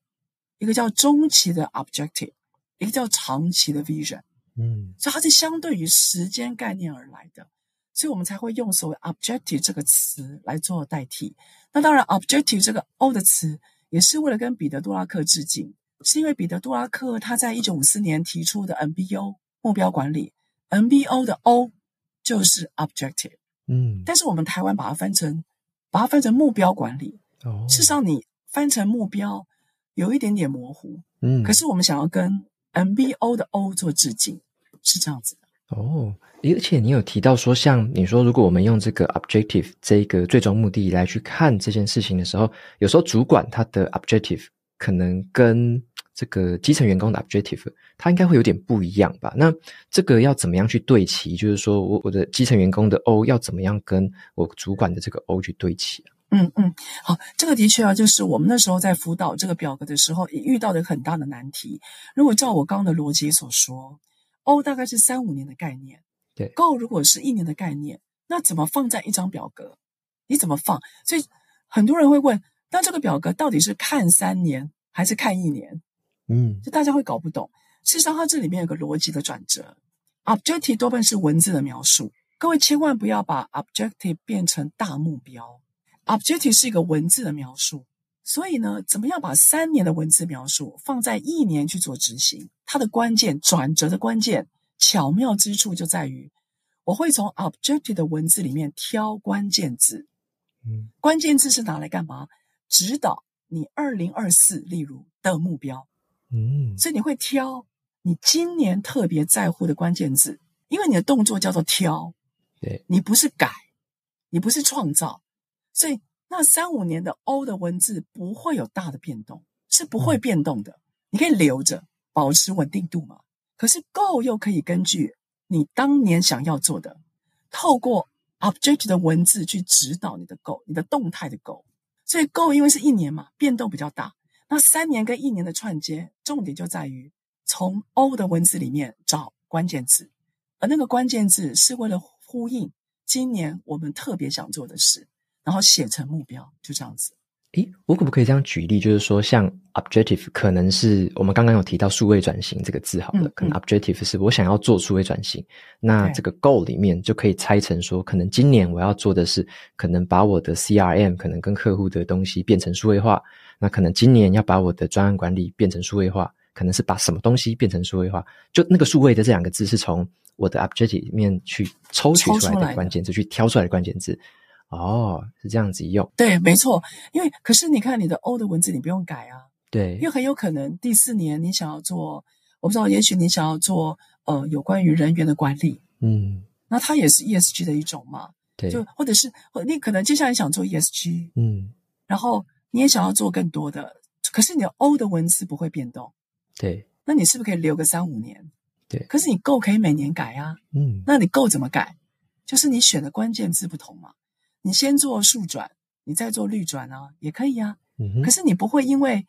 一个叫中期的 objective，一个叫长期的 vision。嗯，所以它是相对于时间概念而来的，所以我们才会用所谓 objective 这个词来做代替。那当然，objective 这个 O 的词也是为了跟彼得·杜拉克致敬，是因为彼得·杜拉克他在一九五四年提出的 MBO 目标管理，MBO 的 O 就是 objective。嗯，但是我们台湾把它翻成把它翻成目标管理，哦，事实上你翻成目标有一点点模糊，嗯，可是我们想要跟 MBO 的 O 做致敬，是这样子的哦。而且你有提到说，像你说，如果我们用这个 objective 这个最终目的来去看这件事情的时候，有时候主管他的 objective 可能跟这个基层员工的 objective，他应该会有点不一样吧？那这个要怎么样去对齐？就是说我我的基层员工的 O 要怎么样跟我主管的这个 O 去对齐？嗯嗯，好，这个的确啊，就是我们那时候在辅导这个表格的时候，也遇到的很大的难题。如果照我刚刚的逻辑所说，O 大概是三五年的概念，对，Go 如果是一年的概念，那怎么放在一张表格？你怎么放？所以很多人会问，那这个表格到底是看三年还是看一年？嗯，就大家会搞不懂。事实上，它这里面有个逻辑的转折。Objective 多半是文字的描述，各位千万不要把 Objective 变成大目标。Objective 是一个文字的描述，所以呢，怎么样把三年的文字描述放在一年去做执行？它的关键转折的关键巧妙之处就在于，我会从 Objective 的文字里面挑关键字。嗯，关键字是拿来干嘛？指导你二零二四，例如的目标。嗯，所以你会挑你今年特别在乎的关键字，因为你的动作叫做挑，对，你不是改，你不是创造。所以，那三五年的 O 的文字不会有大的变动，是不会变动的。嗯、你可以留着，保持稳定度嘛。可是 Go 又可以根据你当年想要做的，透过 Object 的文字去指导你的 Go，你的动态的 Go。所以 Go 因为是一年嘛，变动比较大。那三年跟一年的串接，重点就在于从 O 的文字里面找关键字，而那个关键字是为了呼应今年我们特别想做的事，然后写成目标，就这样子。诶，我可不可以这样举例？就是说，像 objective 可能是我们刚刚有提到数位转型这个字，好了，嗯嗯、可能 objective 是我想要做数位转型。那这个 goal 里面就可以拆成说，可能今年我要做的是，可能把我的 CRM 可能跟客户的东西变成数位化。那可能今年要把我的专案管理变成数位化，可能是把什么东西变成数位化。就那个数位的这两个字，是从我的 objective 里面去抽取出来的关键字，去挑出来的关键字。哦，是这样子用。对，没错。因为可是你看你的 O 的文字，你不用改啊。对，因为很有可能第四年你想要做，我不知道，也许你想要做呃有关于人员的管理，嗯，那它也是 ESG 的一种嘛。对，就或者是你可能接下来想做 ESG，嗯，然后你也想要做更多的，可是你的 O 的文字不会变动。对，那你是不是可以留个三五年？对，可是你 Go 可以每年改啊。嗯，那你 Go 怎么改？就是你选的关键字不同嘛。你先做速转，你再做绿转啊，也可以啊。可是你不会因为，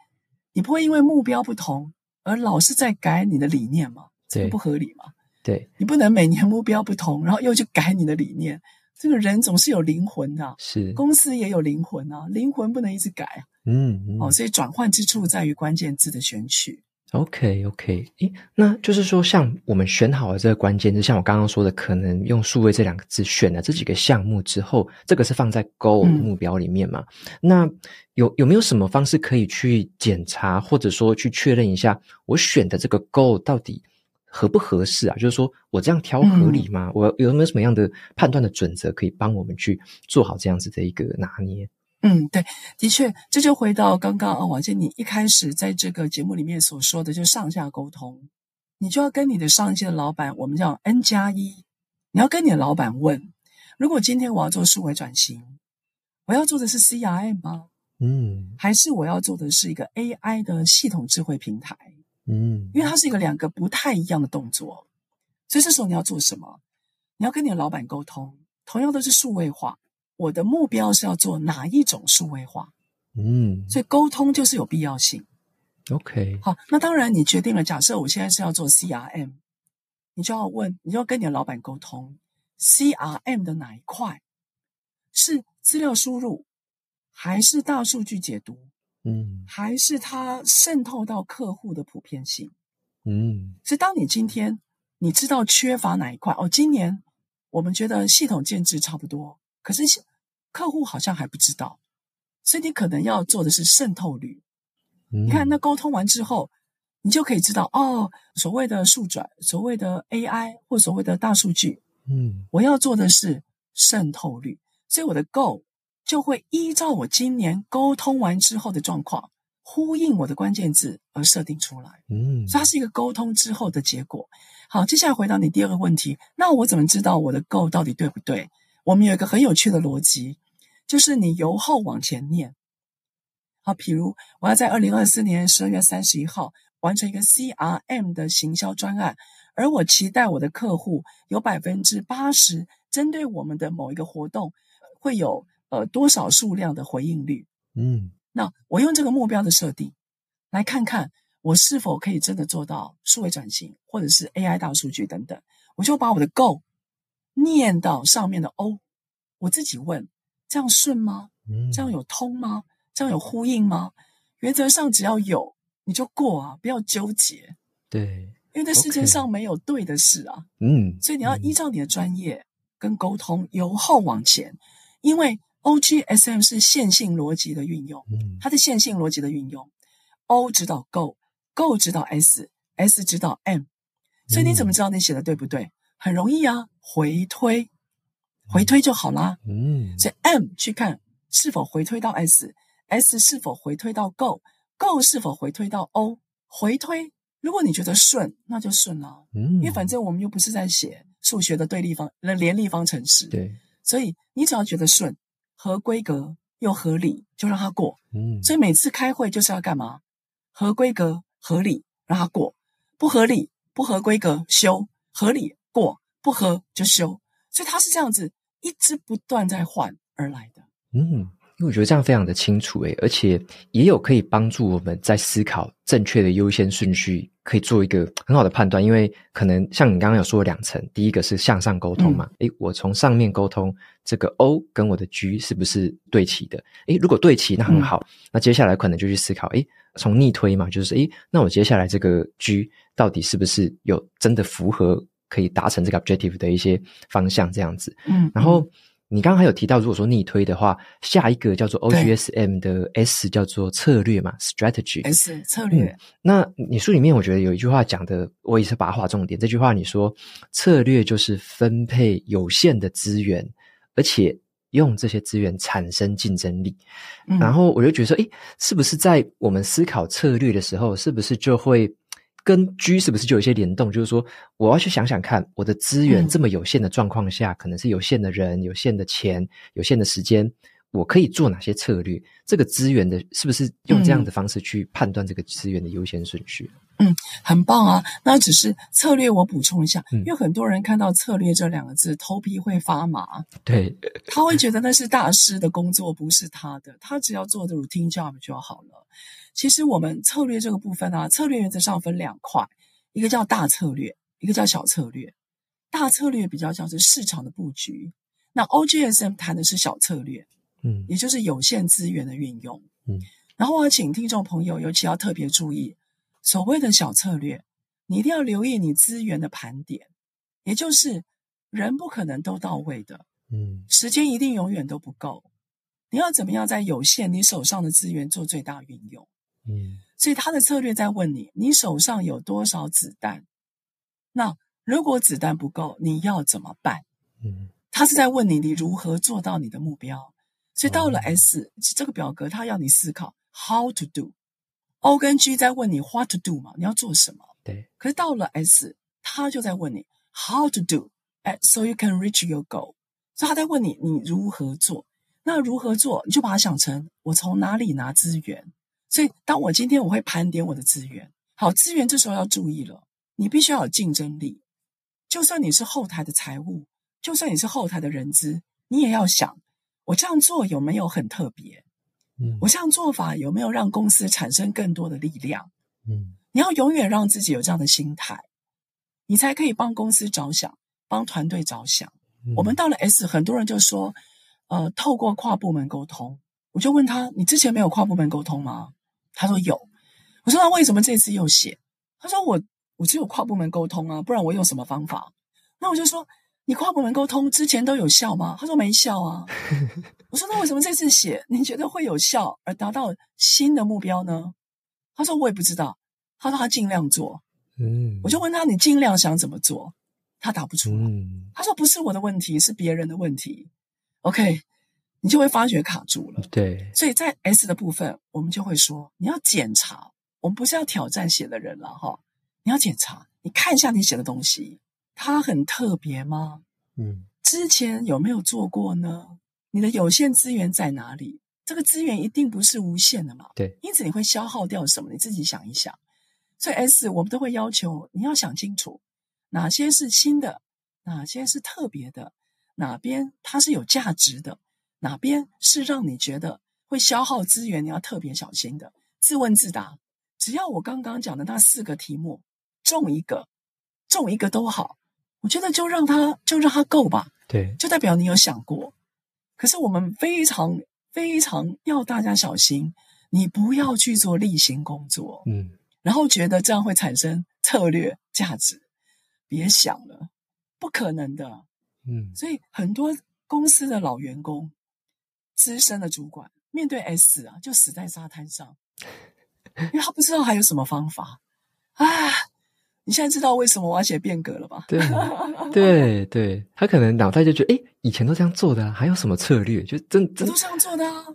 你不会因为目标不同而老是在改你的理念嘛？这个不合理嘛？对。你不能每年目标不同，然后又去改你的理念。这个人总是有灵魂的，是。公司也有灵魂啊，灵魂不能一直改啊。嗯嗯。哦，所以转换之处在于关键字的选取。OK OK，诶，那就是说，像我们选好了这个关键字，像我刚刚说的，可能用数位这两个字选了这几个项目之后，这个是放在 Goal 目标里面嘛？嗯、那有有没有什么方式可以去检查，或者说去确认一下，我选的这个 Goal 到底合不合适啊？就是说我这样挑合理吗？嗯、我有没有什么样的判断的准则可以帮我们去做好这样子的一个拿捏？嗯，对，的确，这就回到刚刚啊，王健，你一开始在这个节目里面所说的，就上下沟通，你就要跟你的上一届的老板，我们叫 N 加一，你要跟你的老板问，如果今天我要做数位转型，我要做的是 CRM 吗？嗯，还是我要做的是一个 AI 的系统智慧平台？嗯，因为它是一个两个不太一样的动作，所以这时候你要做什么？你要跟你的老板沟通，同样都是数位化。我的目标是要做哪一种数位化？嗯，所以沟通就是有必要性。OK，好，那当然你决定了，假设我现在是要做 CRM，你就要问，你就要跟你的老板沟通，CRM 的哪一块是资料输入，还是大数据解读？嗯，还是它渗透到客户的普遍性？嗯，所以当你今天你知道缺乏哪一块，哦，今年我们觉得系统建制差不多。可是客户好像还不知道，所以你可能要做的是渗透率。嗯、你看，那沟通完之后，你就可以知道哦，所谓的数转，所谓的 AI 或所谓的大数据，嗯，我要做的是渗透率，所以我的 Go 就会依照我今年沟通完之后的状况，呼应我的关键字而设定出来。嗯，所以它是一个沟通之后的结果。好，接下来回答你第二个问题，那我怎么知道我的 Go 到底对不对？我们有一个很有趣的逻辑，就是你由后往前念。好，譬如我要在二零二四年十二月三十一号完成一个 CRM 的行销专案，而我期待我的客户有百分之八十针对我们的某一个活动会有呃多少数量的回应率。嗯，那我用这个目标的设定来看看我是否可以真的做到数位转型，或者是 AI 大数据等等，我就把我的 Go。念到上面的 O，我自己问：这样顺吗？这样有通吗？这样有呼应吗？原则上只要有你就过啊，不要纠结。对，因为这世界上没有对的事啊。嗯，所以你要依照你的专业跟沟通，由后往前。因为 OGSM 是线性逻辑的运用，它的线性逻辑的运用，O 指导 Go，Go 指导 S，S 指导 M。所以你怎么知道你写的对不对？很容易啊，回推，回推就好啦。嗯，所以 M 去看是否回推到 S，S 是否回推到 Go，Go 是否回推到 O，回推。如果你觉得顺，那就顺了。嗯，因为反正我们又不是在写数学的对立方、那联立方程式。对，所以你只要觉得顺，合规格又合理，就让它过。嗯，所以每次开会就是要干嘛？合规格、合理，让它过；不合理、不合规格，修；合理。过不合就修，所以它是这样子一直不断在换而来的。嗯，因为我觉得这样非常的清楚诶，而且也有可以帮助我们在思考正确的优先顺序可以做一个很好的判断，因为可能像你刚刚有说的两层，第一个是向上沟通嘛，诶、嗯、我从上面沟通这个 O 跟我的 G 是不是对齐的？诶如果对齐，那很好，嗯、那接下来可能就去思考，诶从逆推嘛，就是诶那我接下来这个 G 到底是不是有真的符合可以达成这个 objective 的一些方向这样子？嗯，然后。你刚刚还有提到，如果说逆推的话，下一个叫做 OGSM 的 S 叫做策略嘛，strategy S 策略。嗯，那你书里面我觉得有一句话讲的，我也是把它划重点。这句话你说，策略就是分配有限的资源，而且用这些资源产生竞争力。嗯，然后我就觉得说，诶，是不是在我们思考策略的时候，是不是就会？跟 G 是不是就有一些联动？就是说，我要去想想看，我的资源这么有限的状况下，嗯、可能是有限的人、有限的钱、有限的时间，我可以做哪些策略？这个资源的，是不是用这样的方式去判断这个资源的优先顺序？嗯，很棒啊！那只是策略，我补充一下，嗯、因为很多人看到“策略”这两个字，头皮会发麻。对，[LAUGHS] 他会觉得那是大师的工作，不是他的，他只要做的 routine job 就好了。其实我们策略这个部分啊，策略原则上分两块，一个叫大策略，一个叫小策略。大策略比较像是市场的布局，那 OGSM 谈的是小策略，嗯，也就是有限资源的运用，嗯。然后我请听众朋友尤其要特别注意，所谓的小策略，你一定要留意你资源的盘点，也就是人不可能都到位的，嗯，时间一定永远都不够，你要怎么样在有限你手上的资源做最大运用？嗯，所以他的策略在问你：你手上有多少子弹？那如果子弹不够，你要怎么办？嗯，他是在问你：你如何做到你的目标？所以到了 S、哦、这个表格，他要你思考 How to do。O 跟 G 在问你 What to do 嘛？你要做什么？对。可是到了 S，他就在问你 How to do，哎，so you can reach your goal。所以他在问你：你如何做？那如何做？你就把它想成我从哪里拿资源。所以，当我今天我会盘点我的资源，好，资源这时候要注意了，你必须要有竞争力。就算你是后台的财务，就算你是后台的人资，你也要想，我这样做有没有很特别？嗯，我这样做法有没有让公司产生更多的力量？嗯，你要永远让自己有这样的心态，你才可以帮公司着想，帮团队着想。嗯，我们到了 S，很多人就说，呃，透过跨部门沟通，我就问他，你之前没有跨部门沟通吗？他说有，我说那为什么这次又写？他说我我只有跨部门沟通啊，不然我用什么方法？那我就说你跨部门沟通之前都有效吗？他说没效啊。[LAUGHS] 我说那为什么这次写你觉得会有效而达到新的目标呢？他说我也不知道。他说他尽量做。嗯，我就问他你尽量想怎么做？他答不出。嗯，他说不是我的问题，是别人的问题。OK。你就会发觉卡住了，对，所以在 S 的部分，我们就会说，你要检查，我们不是要挑战写的人了哈，你要检查，你看一下你写的东西，它很特别吗？嗯，之前有没有做过呢？你的有限资源在哪里？这个资源一定不是无限的嘛，对，因此你会消耗掉什么？你自己想一想。所以 S 我们都会要求你要想清楚，哪些是新的，哪些是特别的，哪边它是有价值的。哪边是让你觉得会消耗资源？你要特别小心的。自问自答，只要我刚刚讲的那四个题目中一个，中一个都好，我觉得就让它就让它够吧。对，就代表你有想过。可是我们非常非常要大家小心，你不要去做例行工作，嗯，然后觉得这样会产生策略价值，别想了，不可能的，嗯。所以很多公司的老员工。资深的主管面对 S 啊，就死在沙滩上，因为他不知道还有什么方法啊！你现在知道为什么我要写变革了吧？[LAUGHS] 对对对，他可能脑袋就觉得，哎，以前都这样做的啊，还有什么策略？就真真都这样做的啊！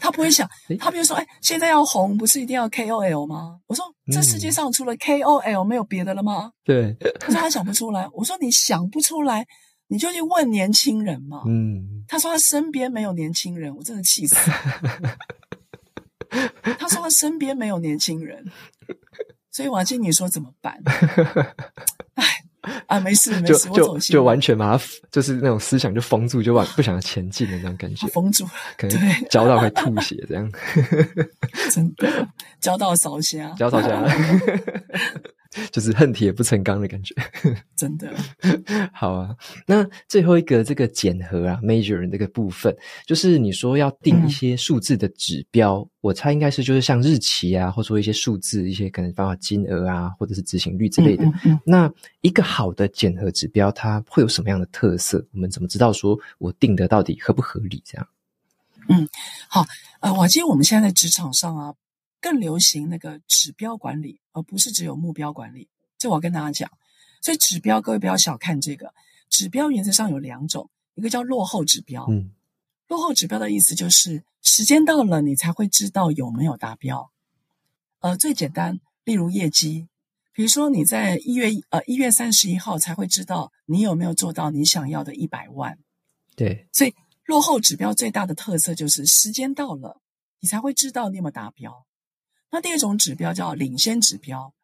他不会想，[LAUGHS] 他比如说，哎，现在要红，不是一定要 KOL 吗？我说，这世界上除了 KOL 没有别的了吗？对，他说他想不出来。我说你想不出来。你就去问年轻人嘛。嗯，他说他身边没有年轻人，我真的气死了。他说他身边没有年轻人，所以王经理说怎么办？[LAUGHS] 哎啊，没事没事，就我走心就完全把他就是那种思想就封住，就往不想要前进的那种感觉。封住了，可 [LAUGHS] 能嚼到会吐血这样。[LAUGHS] 真的，嚼到烧瞎，嚼到烧瞎。就是恨铁不成钢的感觉，[LAUGHS] 真的。好啊，那最后一个这个检核啊，measure 这个部分，就是你说要定一些数字的指标，嗯、我猜应该是就是像日期啊，或者说一些数字，一些可能包括金额啊，或者是执行率之类的。嗯嗯嗯，那一个好的检核指标，它会有什么样的特色？我们怎么知道说我定的到底合不合理？这样？嗯，好，呃，我记得我们现在在职场上啊。更流行那个指标管理，而不是只有目标管理。这我要跟大家讲。所以指标，各位不要小看这个。指标原则上有两种，一个叫落后指标。嗯，落后指标的意思就是时间到了，你才会知道有没有达标。呃，最简单，例如业绩，比如说你在一月呃一月三十一号才会知道你有没有做到你想要的一百万。对，所以落后指标最大的特色就是时间到了，你才会知道你有没有达标。那第二种指标叫领先指标，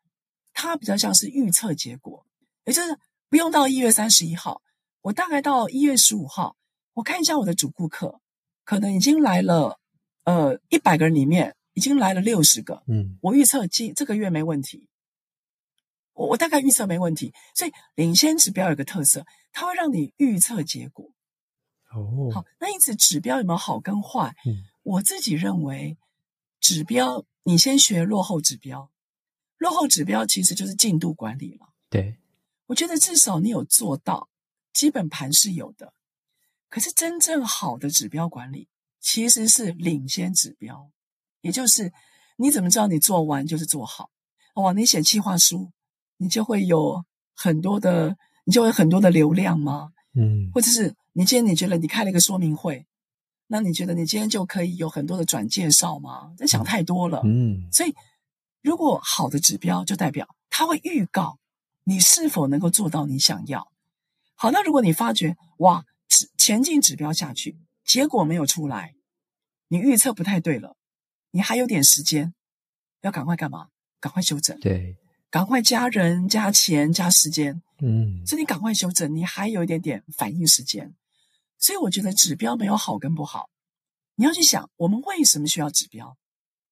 它比较像是预测结果，也就是不用到一月三十一号，我大概到一月十五号，我看一下我的主顾客，可能已经来了，呃，一百个人里面已经来了六十个，嗯，我预测今这个月没问题，我我大概预测没问题，所以领先指标有个特色，它会让你预测结果。哦，好，那因此指标有没有好跟坏？嗯，我自己认为指标。你先学落后指标，落后指标其实就是进度管理了。对，我觉得至少你有做到，基本盘是有的。可是真正好的指标管理其实是领先指标，也就是你怎么知道你做完就是做好？哇，你写计划书，你就会有很多的，你就会有很多的流量吗？嗯，或者是你今天你觉得你开了一个说明会。那你觉得你今天就可以有很多的转介绍吗？你想太多了。嗯，所以如果好的指标，就代表它会预告你是否能够做到你想要。好，那如果你发觉哇，前进指标下去，结果没有出来，你预测不太对了，你还有点时间，要赶快干嘛？赶快修正。对，赶快加人、加钱、加时间。嗯，所以你赶快修正，你还有一点点反应时间。所以我觉得指标没有好跟不好，你要去想我们为什么需要指标？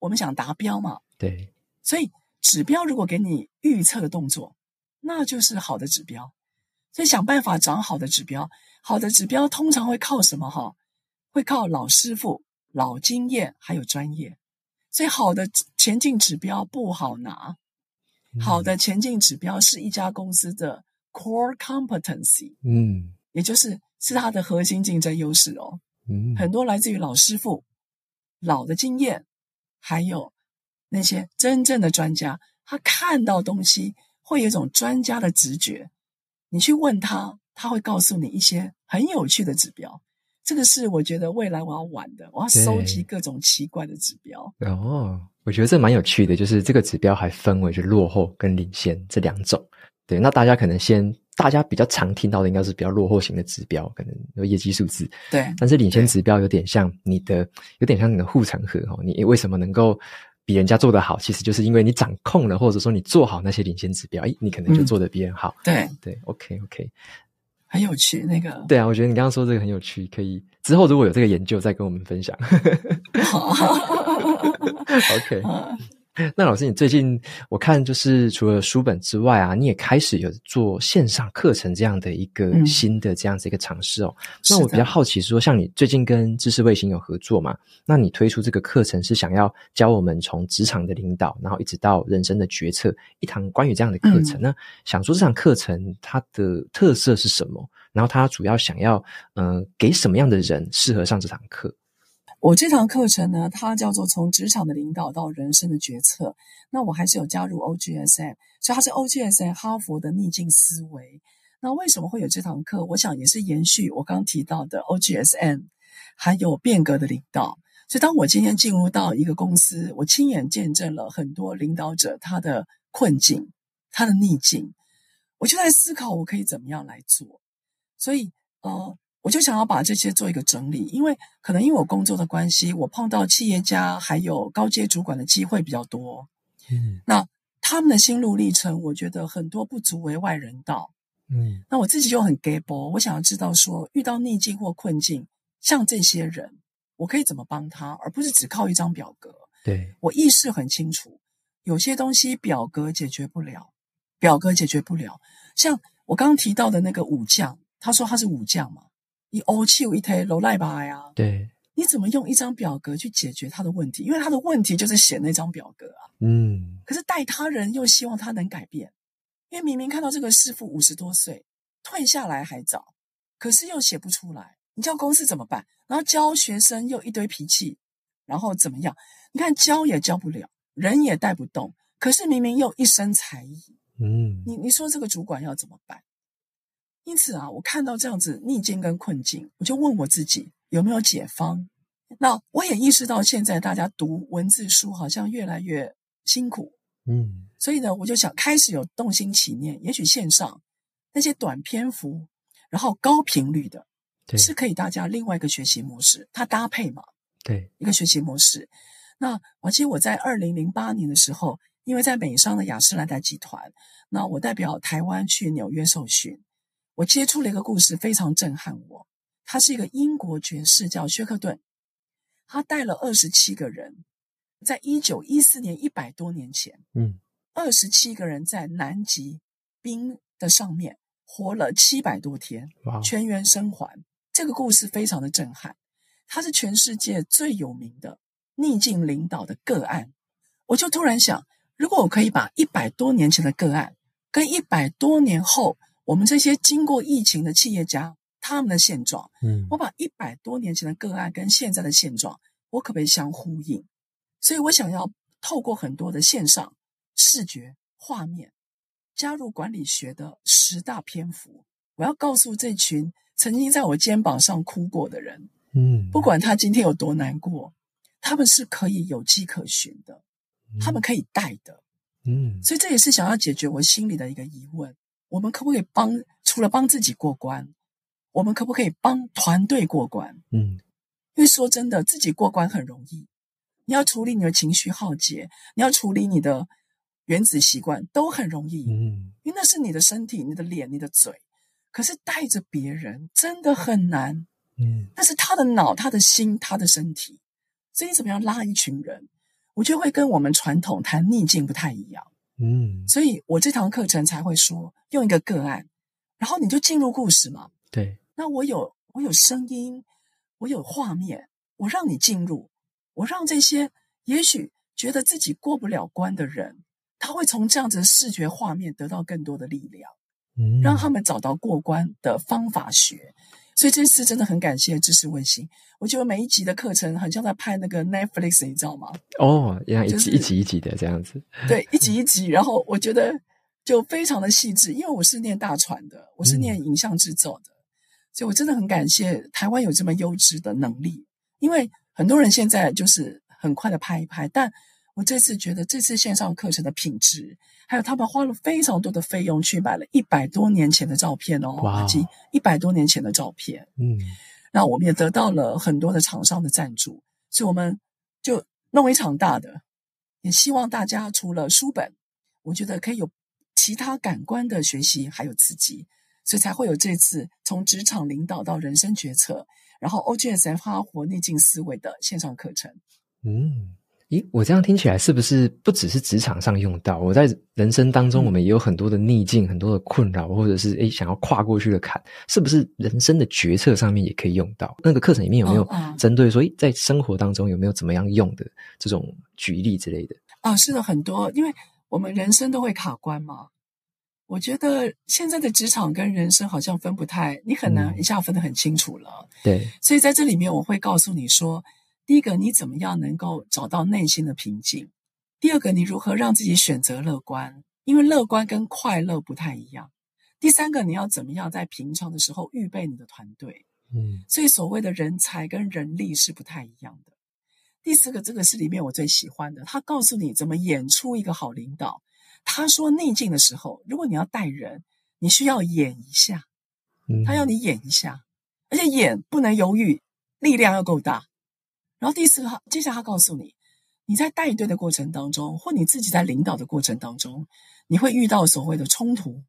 我们想达标嘛？对。所以指标如果给你预测的动作，那就是好的指标。所以想办法找好的指标，好的指标通常会靠什么？哈，会靠老师傅、老经验还有专业。所以好的前进指标不好拿，好的前进指标是一家公司的 core competency，嗯，也就是。是他的核心竞争优势哦，嗯，很多来自于老师傅、老的经验，还有那些真正的专家，他看到东西会有一种专家的直觉，你去问他，他会告诉你一些很有趣的指标。这个是我觉得未来我要玩的，我要收集各种奇怪的指标。哦，我觉得这蛮有趣的，就是这个指标还分为就落后跟领先这两种。对，那大家可能先。大家比较常听到的应该是比较落后型的指标，可能有业绩数字。对，但是领先指标有点像你的，有点像你的护城河哦。你为什么能够比人家做得好？其实就是因为你掌控了，或者说你做好那些领先指标，诶，你可能就做得比人好。嗯、对对，OK OK，很有趣那个。对啊，我觉得你刚刚说这个很有趣，可以之后如果有这个研究再跟我们分享。好，[LAUGHS] [LAUGHS] OK。[LAUGHS] [LAUGHS] 那老师，你最近我看就是除了书本之外啊，你也开始有做线上课程这样的一个新的这样子一个尝试哦。嗯、那我比较好奇说，像你最近跟知识卫星有合作嘛？那你推出这个课程是想要教我们从职场的领导，然后一直到人生的决策，一堂关于这样的课程。嗯、那想说这堂课程它的特色是什么？然后它主要想要嗯、呃、给什么样的人适合上这堂课？我这堂课程呢，它叫做从职场的领导到人生的决策。那我还是有加入 OGSM，所以它是 OGSM 哈佛的逆境思维。那为什么会有这堂课？我想也是延续我刚提到的 OGSM，还有变革的领导。所以当我今天进入到一个公司，我亲眼见证了很多领导者他的困境、他的逆境，我就在思考我可以怎么样来做。所以，呃。我就想要把这些做一个整理，因为可能因为我工作的关系，我碰到企业家还有高阶主管的机会比较多。嗯，那他们的心路历程，我觉得很多不足为外人道。嗯，那我自己就很 gable，我想要知道说，遇到逆境或困境，像这些人，我可以怎么帮他，而不是只靠一张表格。对，我意识很清楚，有些东西表格解决不了，表格解决不了。像我刚刚提到的那个武将，他说他是武将嘛，以欧气一推楼赖巴呀，对，你怎么用一张表格去解决他的问题？因为他的问题就是写那张表格啊。嗯，可是带他人又希望他能改变，因为明明看到这个师傅五十多岁，退下来还早，可是又写不出来，你叫公司怎么办？然后教学生又一堆脾气，然后怎么样？你看教也教不了，人也带不动，可是明明又一身才艺。嗯，你你说这个主管要怎么办？因此啊，我看到这样子逆境跟困境，我就问我自己有没有解方。那我也意识到现在大家读文字书好像越来越辛苦，嗯，所以呢，我就想开始有动心起念，也许线上那些短篇幅，然后高频率的，对，是可以大家另外一个学习模式，它搭配嘛，对，一个学习模式。那我记得我在二零零八年的时候。因为在美商的雅诗兰黛集团，那我代表台湾去纽约受训，我接触了一个故事，非常震撼我。他是一个英国爵士，叫薛克顿，他带了二十七个人，在一九一四年一百多年前，嗯，二十七个人在南极冰的上面活了七百多天，哇，全员生还。这个故事非常的震撼，他是全世界最有名的逆境领导的个案。我就突然想。如果我可以把一百多年前的个案跟一百多年后我们这些经过疫情的企业家他们的现状，嗯，我把一百多年前的个案跟现在的现状，我可不可以相呼应？所以我想要透过很多的线上视觉画面，加入管理学的十大篇幅，我要告诉这群曾经在我肩膀上哭过的人，嗯，不管他今天有多难过，他们是可以有迹可循的。他们可以带的，嗯，所以这也是想要解决我心里的一个疑问：我们可不可以帮？除了帮自己过关，我们可不可以帮团队过关？嗯，因为说真的，自己过关很容易，你要处理你的情绪耗竭，你要处理你的原子习惯都很容易，嗯，因为那是你的身体、你的脸、你的嘴。可是带着别人真的很难，嗯，那是他的脑、他的心、他的身体，所以你怎么样拉一群人？我觉得会跟我们传统谈逆境不太一样，嗯，所以我这堂课程才会说用一个个案，然后你就进入故事嘛。对，那我有我有声音，我有画面，我让你进入，我让这些也许觉得自己过不了关的人，他会从这样子的视觉画面得到更多的力量，嗯，让他们找到过关的方法学。所以这次真的很感谢知识卫星，我觉得每一集的课程很像在拍那个 Netflix，你知道吗？哦，一样一集、就是、一集一集的这样子。对，一集一集，然后我觉得就非常的细致，因为我是念大传的，我是念影像制作的，嗯、所以我真的很感谢台湾有这么优质的能力，因为很多人现在就是很快的拍一拍，但我这次觉得这次线上课程的品质。还有他们花了非常多的费用去买了一百多年前的照片哦，哇，一百多年前的照片，嗯，那我们也得到了很多的厂商的赞助，所以我们就弄一场大的，也希望大家除了书本，我觉得可以有其他感官的学习，还有刺激，所以才会有这次从职场领导到人生决策，然后 OGSF 哈活逆境思维的线上课程，嗯。咦，我这样听起来是不是不只是职场上用到？我在人生当中，我们也有很多的逆境、很多的困扰，或者是诶想要跨过去的坎，是不是人生的决策上面也可以用到？那个课程里面有没有针对说，在生活当中有没有怎么样用的这种举例之类的？啊，是的，很多，因为我们人生都会卡关嘛。我觉得现在的职场跟人生好像分不太，你很难一下分得很清楚了。嗯、对，所以在这里面我会告诉你说。第一个，你怎么样能够找到内心的平静？第二个，你如何让自己选择乐观？因为乐观跟快乐不太一样。第三个，你要怎么样在平常的时候预备你的团队？嗯，所以所谓的人才跟人力是不太一样的。第四个，这个是里面我最喜欢的，他告诉你怎么演出一个好领导。他说逆境的时候，如果你要带人，你需要演一下，他要你演一下，而且演不能犹豫，力量要够大。然后第四个，接下来他告诉你，你在带队的过程当中，或你自己在领导的过程当中，你会遇到所谓的冲突，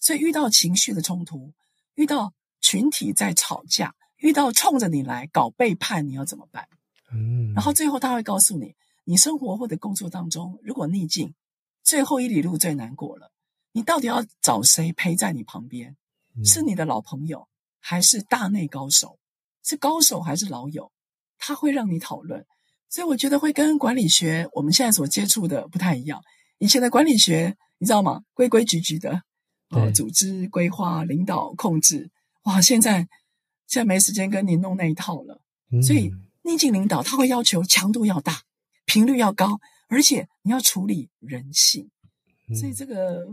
所以遇到情绪的冲突，遇到群体在吵架，遇到冲着你来搞背叛，你要怎么办？嗯，然后最后他会告诉你，你生活或者工作当中，如果逆境，最后一里路最难过了，你到底要找谁陪在你旁边？嗯、是你的老朋友，还是大内高手？是高手还是老友？他会让你讨论。所以我觉得会跟管理学我们现在所接触的不太一样。以前的管理学你知道吗？规规矩矩的，呃，组织规划、领导控制。哇，现在现在没时间跟你弄那一套了。嗯、所以逆境领导他会要求强度要大，频率要高，而且你要处理人性。嗯、所以这个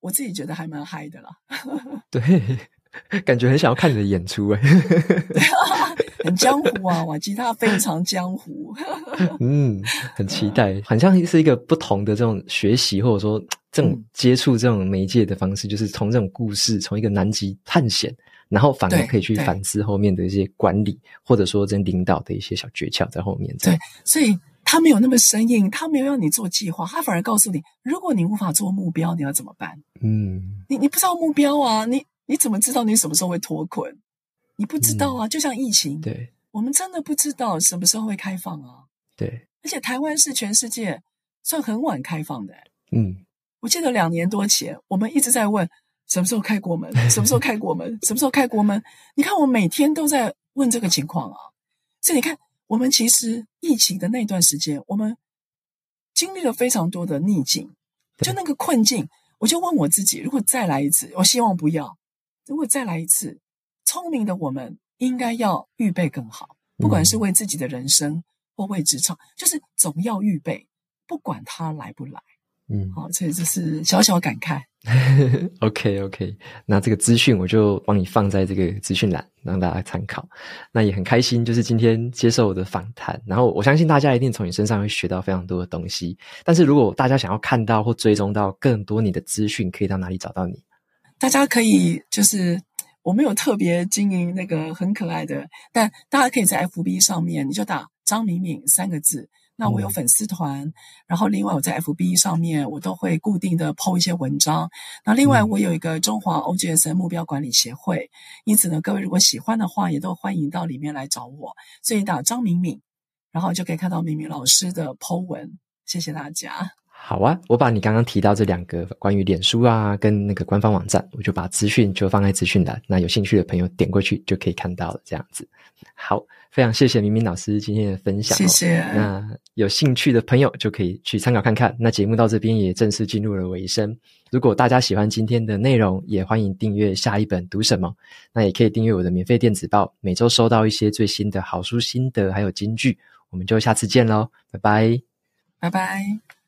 我自己觉得还蛮嗨的啦。[LAUGHS] 对，[LAUGHS] 感觉很想要看你的演出哎。[LAUGHS] 很江湖啊，瓦吉他非常江湖。[LAUGHS] 嗯，很期待，好像是一个不同的这种学习，或者说这种接触这种媒介的方式，嗯、就是从这种故事，从一个南极探险，然后反而可以去反思后面的一些管理，或者说这领导的一些小诀窍在后面。对，所以他没有那么生硬，他没有让你做计划，他反而告诉你，如果你无法做目标，你要怎么办？嗯，你你不知道目标啊，你你怎么知道你什么时候会脱困？你不知道啊，嗯、就像疫情，对，我们真的不知道什么时候会开放啊。对，而且台湾是全世界算很晚开放的。嗯，我记得两年多前，我们一直在问什么时候开国门，什么时候开国门，什么时候开国门。你看，我每天都在问这个情况啊。所以你看，我们其实疫情的那段时间，我们经历了非常多的逆境，就那个困境，我就问我自己：如果再来一次，我希望不要。如果再来一次。聪明的我们应该要预备更好，不管是为自己的人生或为职场，就是总要预备，不管他来不来。嗯，好，所以这是小小感慨。[LAUGHS] OK OK，那这个资讯我就帮你放在这个资讯栏，让大家参考。那也很开心，就是今天接受我的访谈，然后我相信大家一定从你身上会学到非常多的东西。但是如果大家想要看到或追踪到更多你的资讯，可以到哪里找到你？大家可以就是。我没有特别经营那个很可爱的，但大家可以在 FB 上面，你就打张敏敏三个字。那我有粉丝团，然后另外我在 FB 上面，我都会固定的 po 一些文章。那另外我有一个中华 OGSN 目标管理协会，因此呢，各位如果喜欢的话，也都欢迎到里面来找我。所以打张敏敏，然后就可以看到敏敏老师的 po 文。谢谢大家。好啊，我把你刚刚提到这两个关于脸书啊，跟那个官方网站，我就把资讯就放在资讯栏，那有兴趣的朋友点过去就可以看到了。这样子，好，非常谢谢明明老师今天的分享哦。谢谢。那有兴趣的朋友就可以去参考看看。那节目到这边也正式进入了尾声。如果大家喜欢今天的内容，也欢迎订阅下一本读什么。那也可以订阅我的免费电子报，每周收到一些最新的好书心得还有金句。我们就下次见喽，拜拜，拜拜。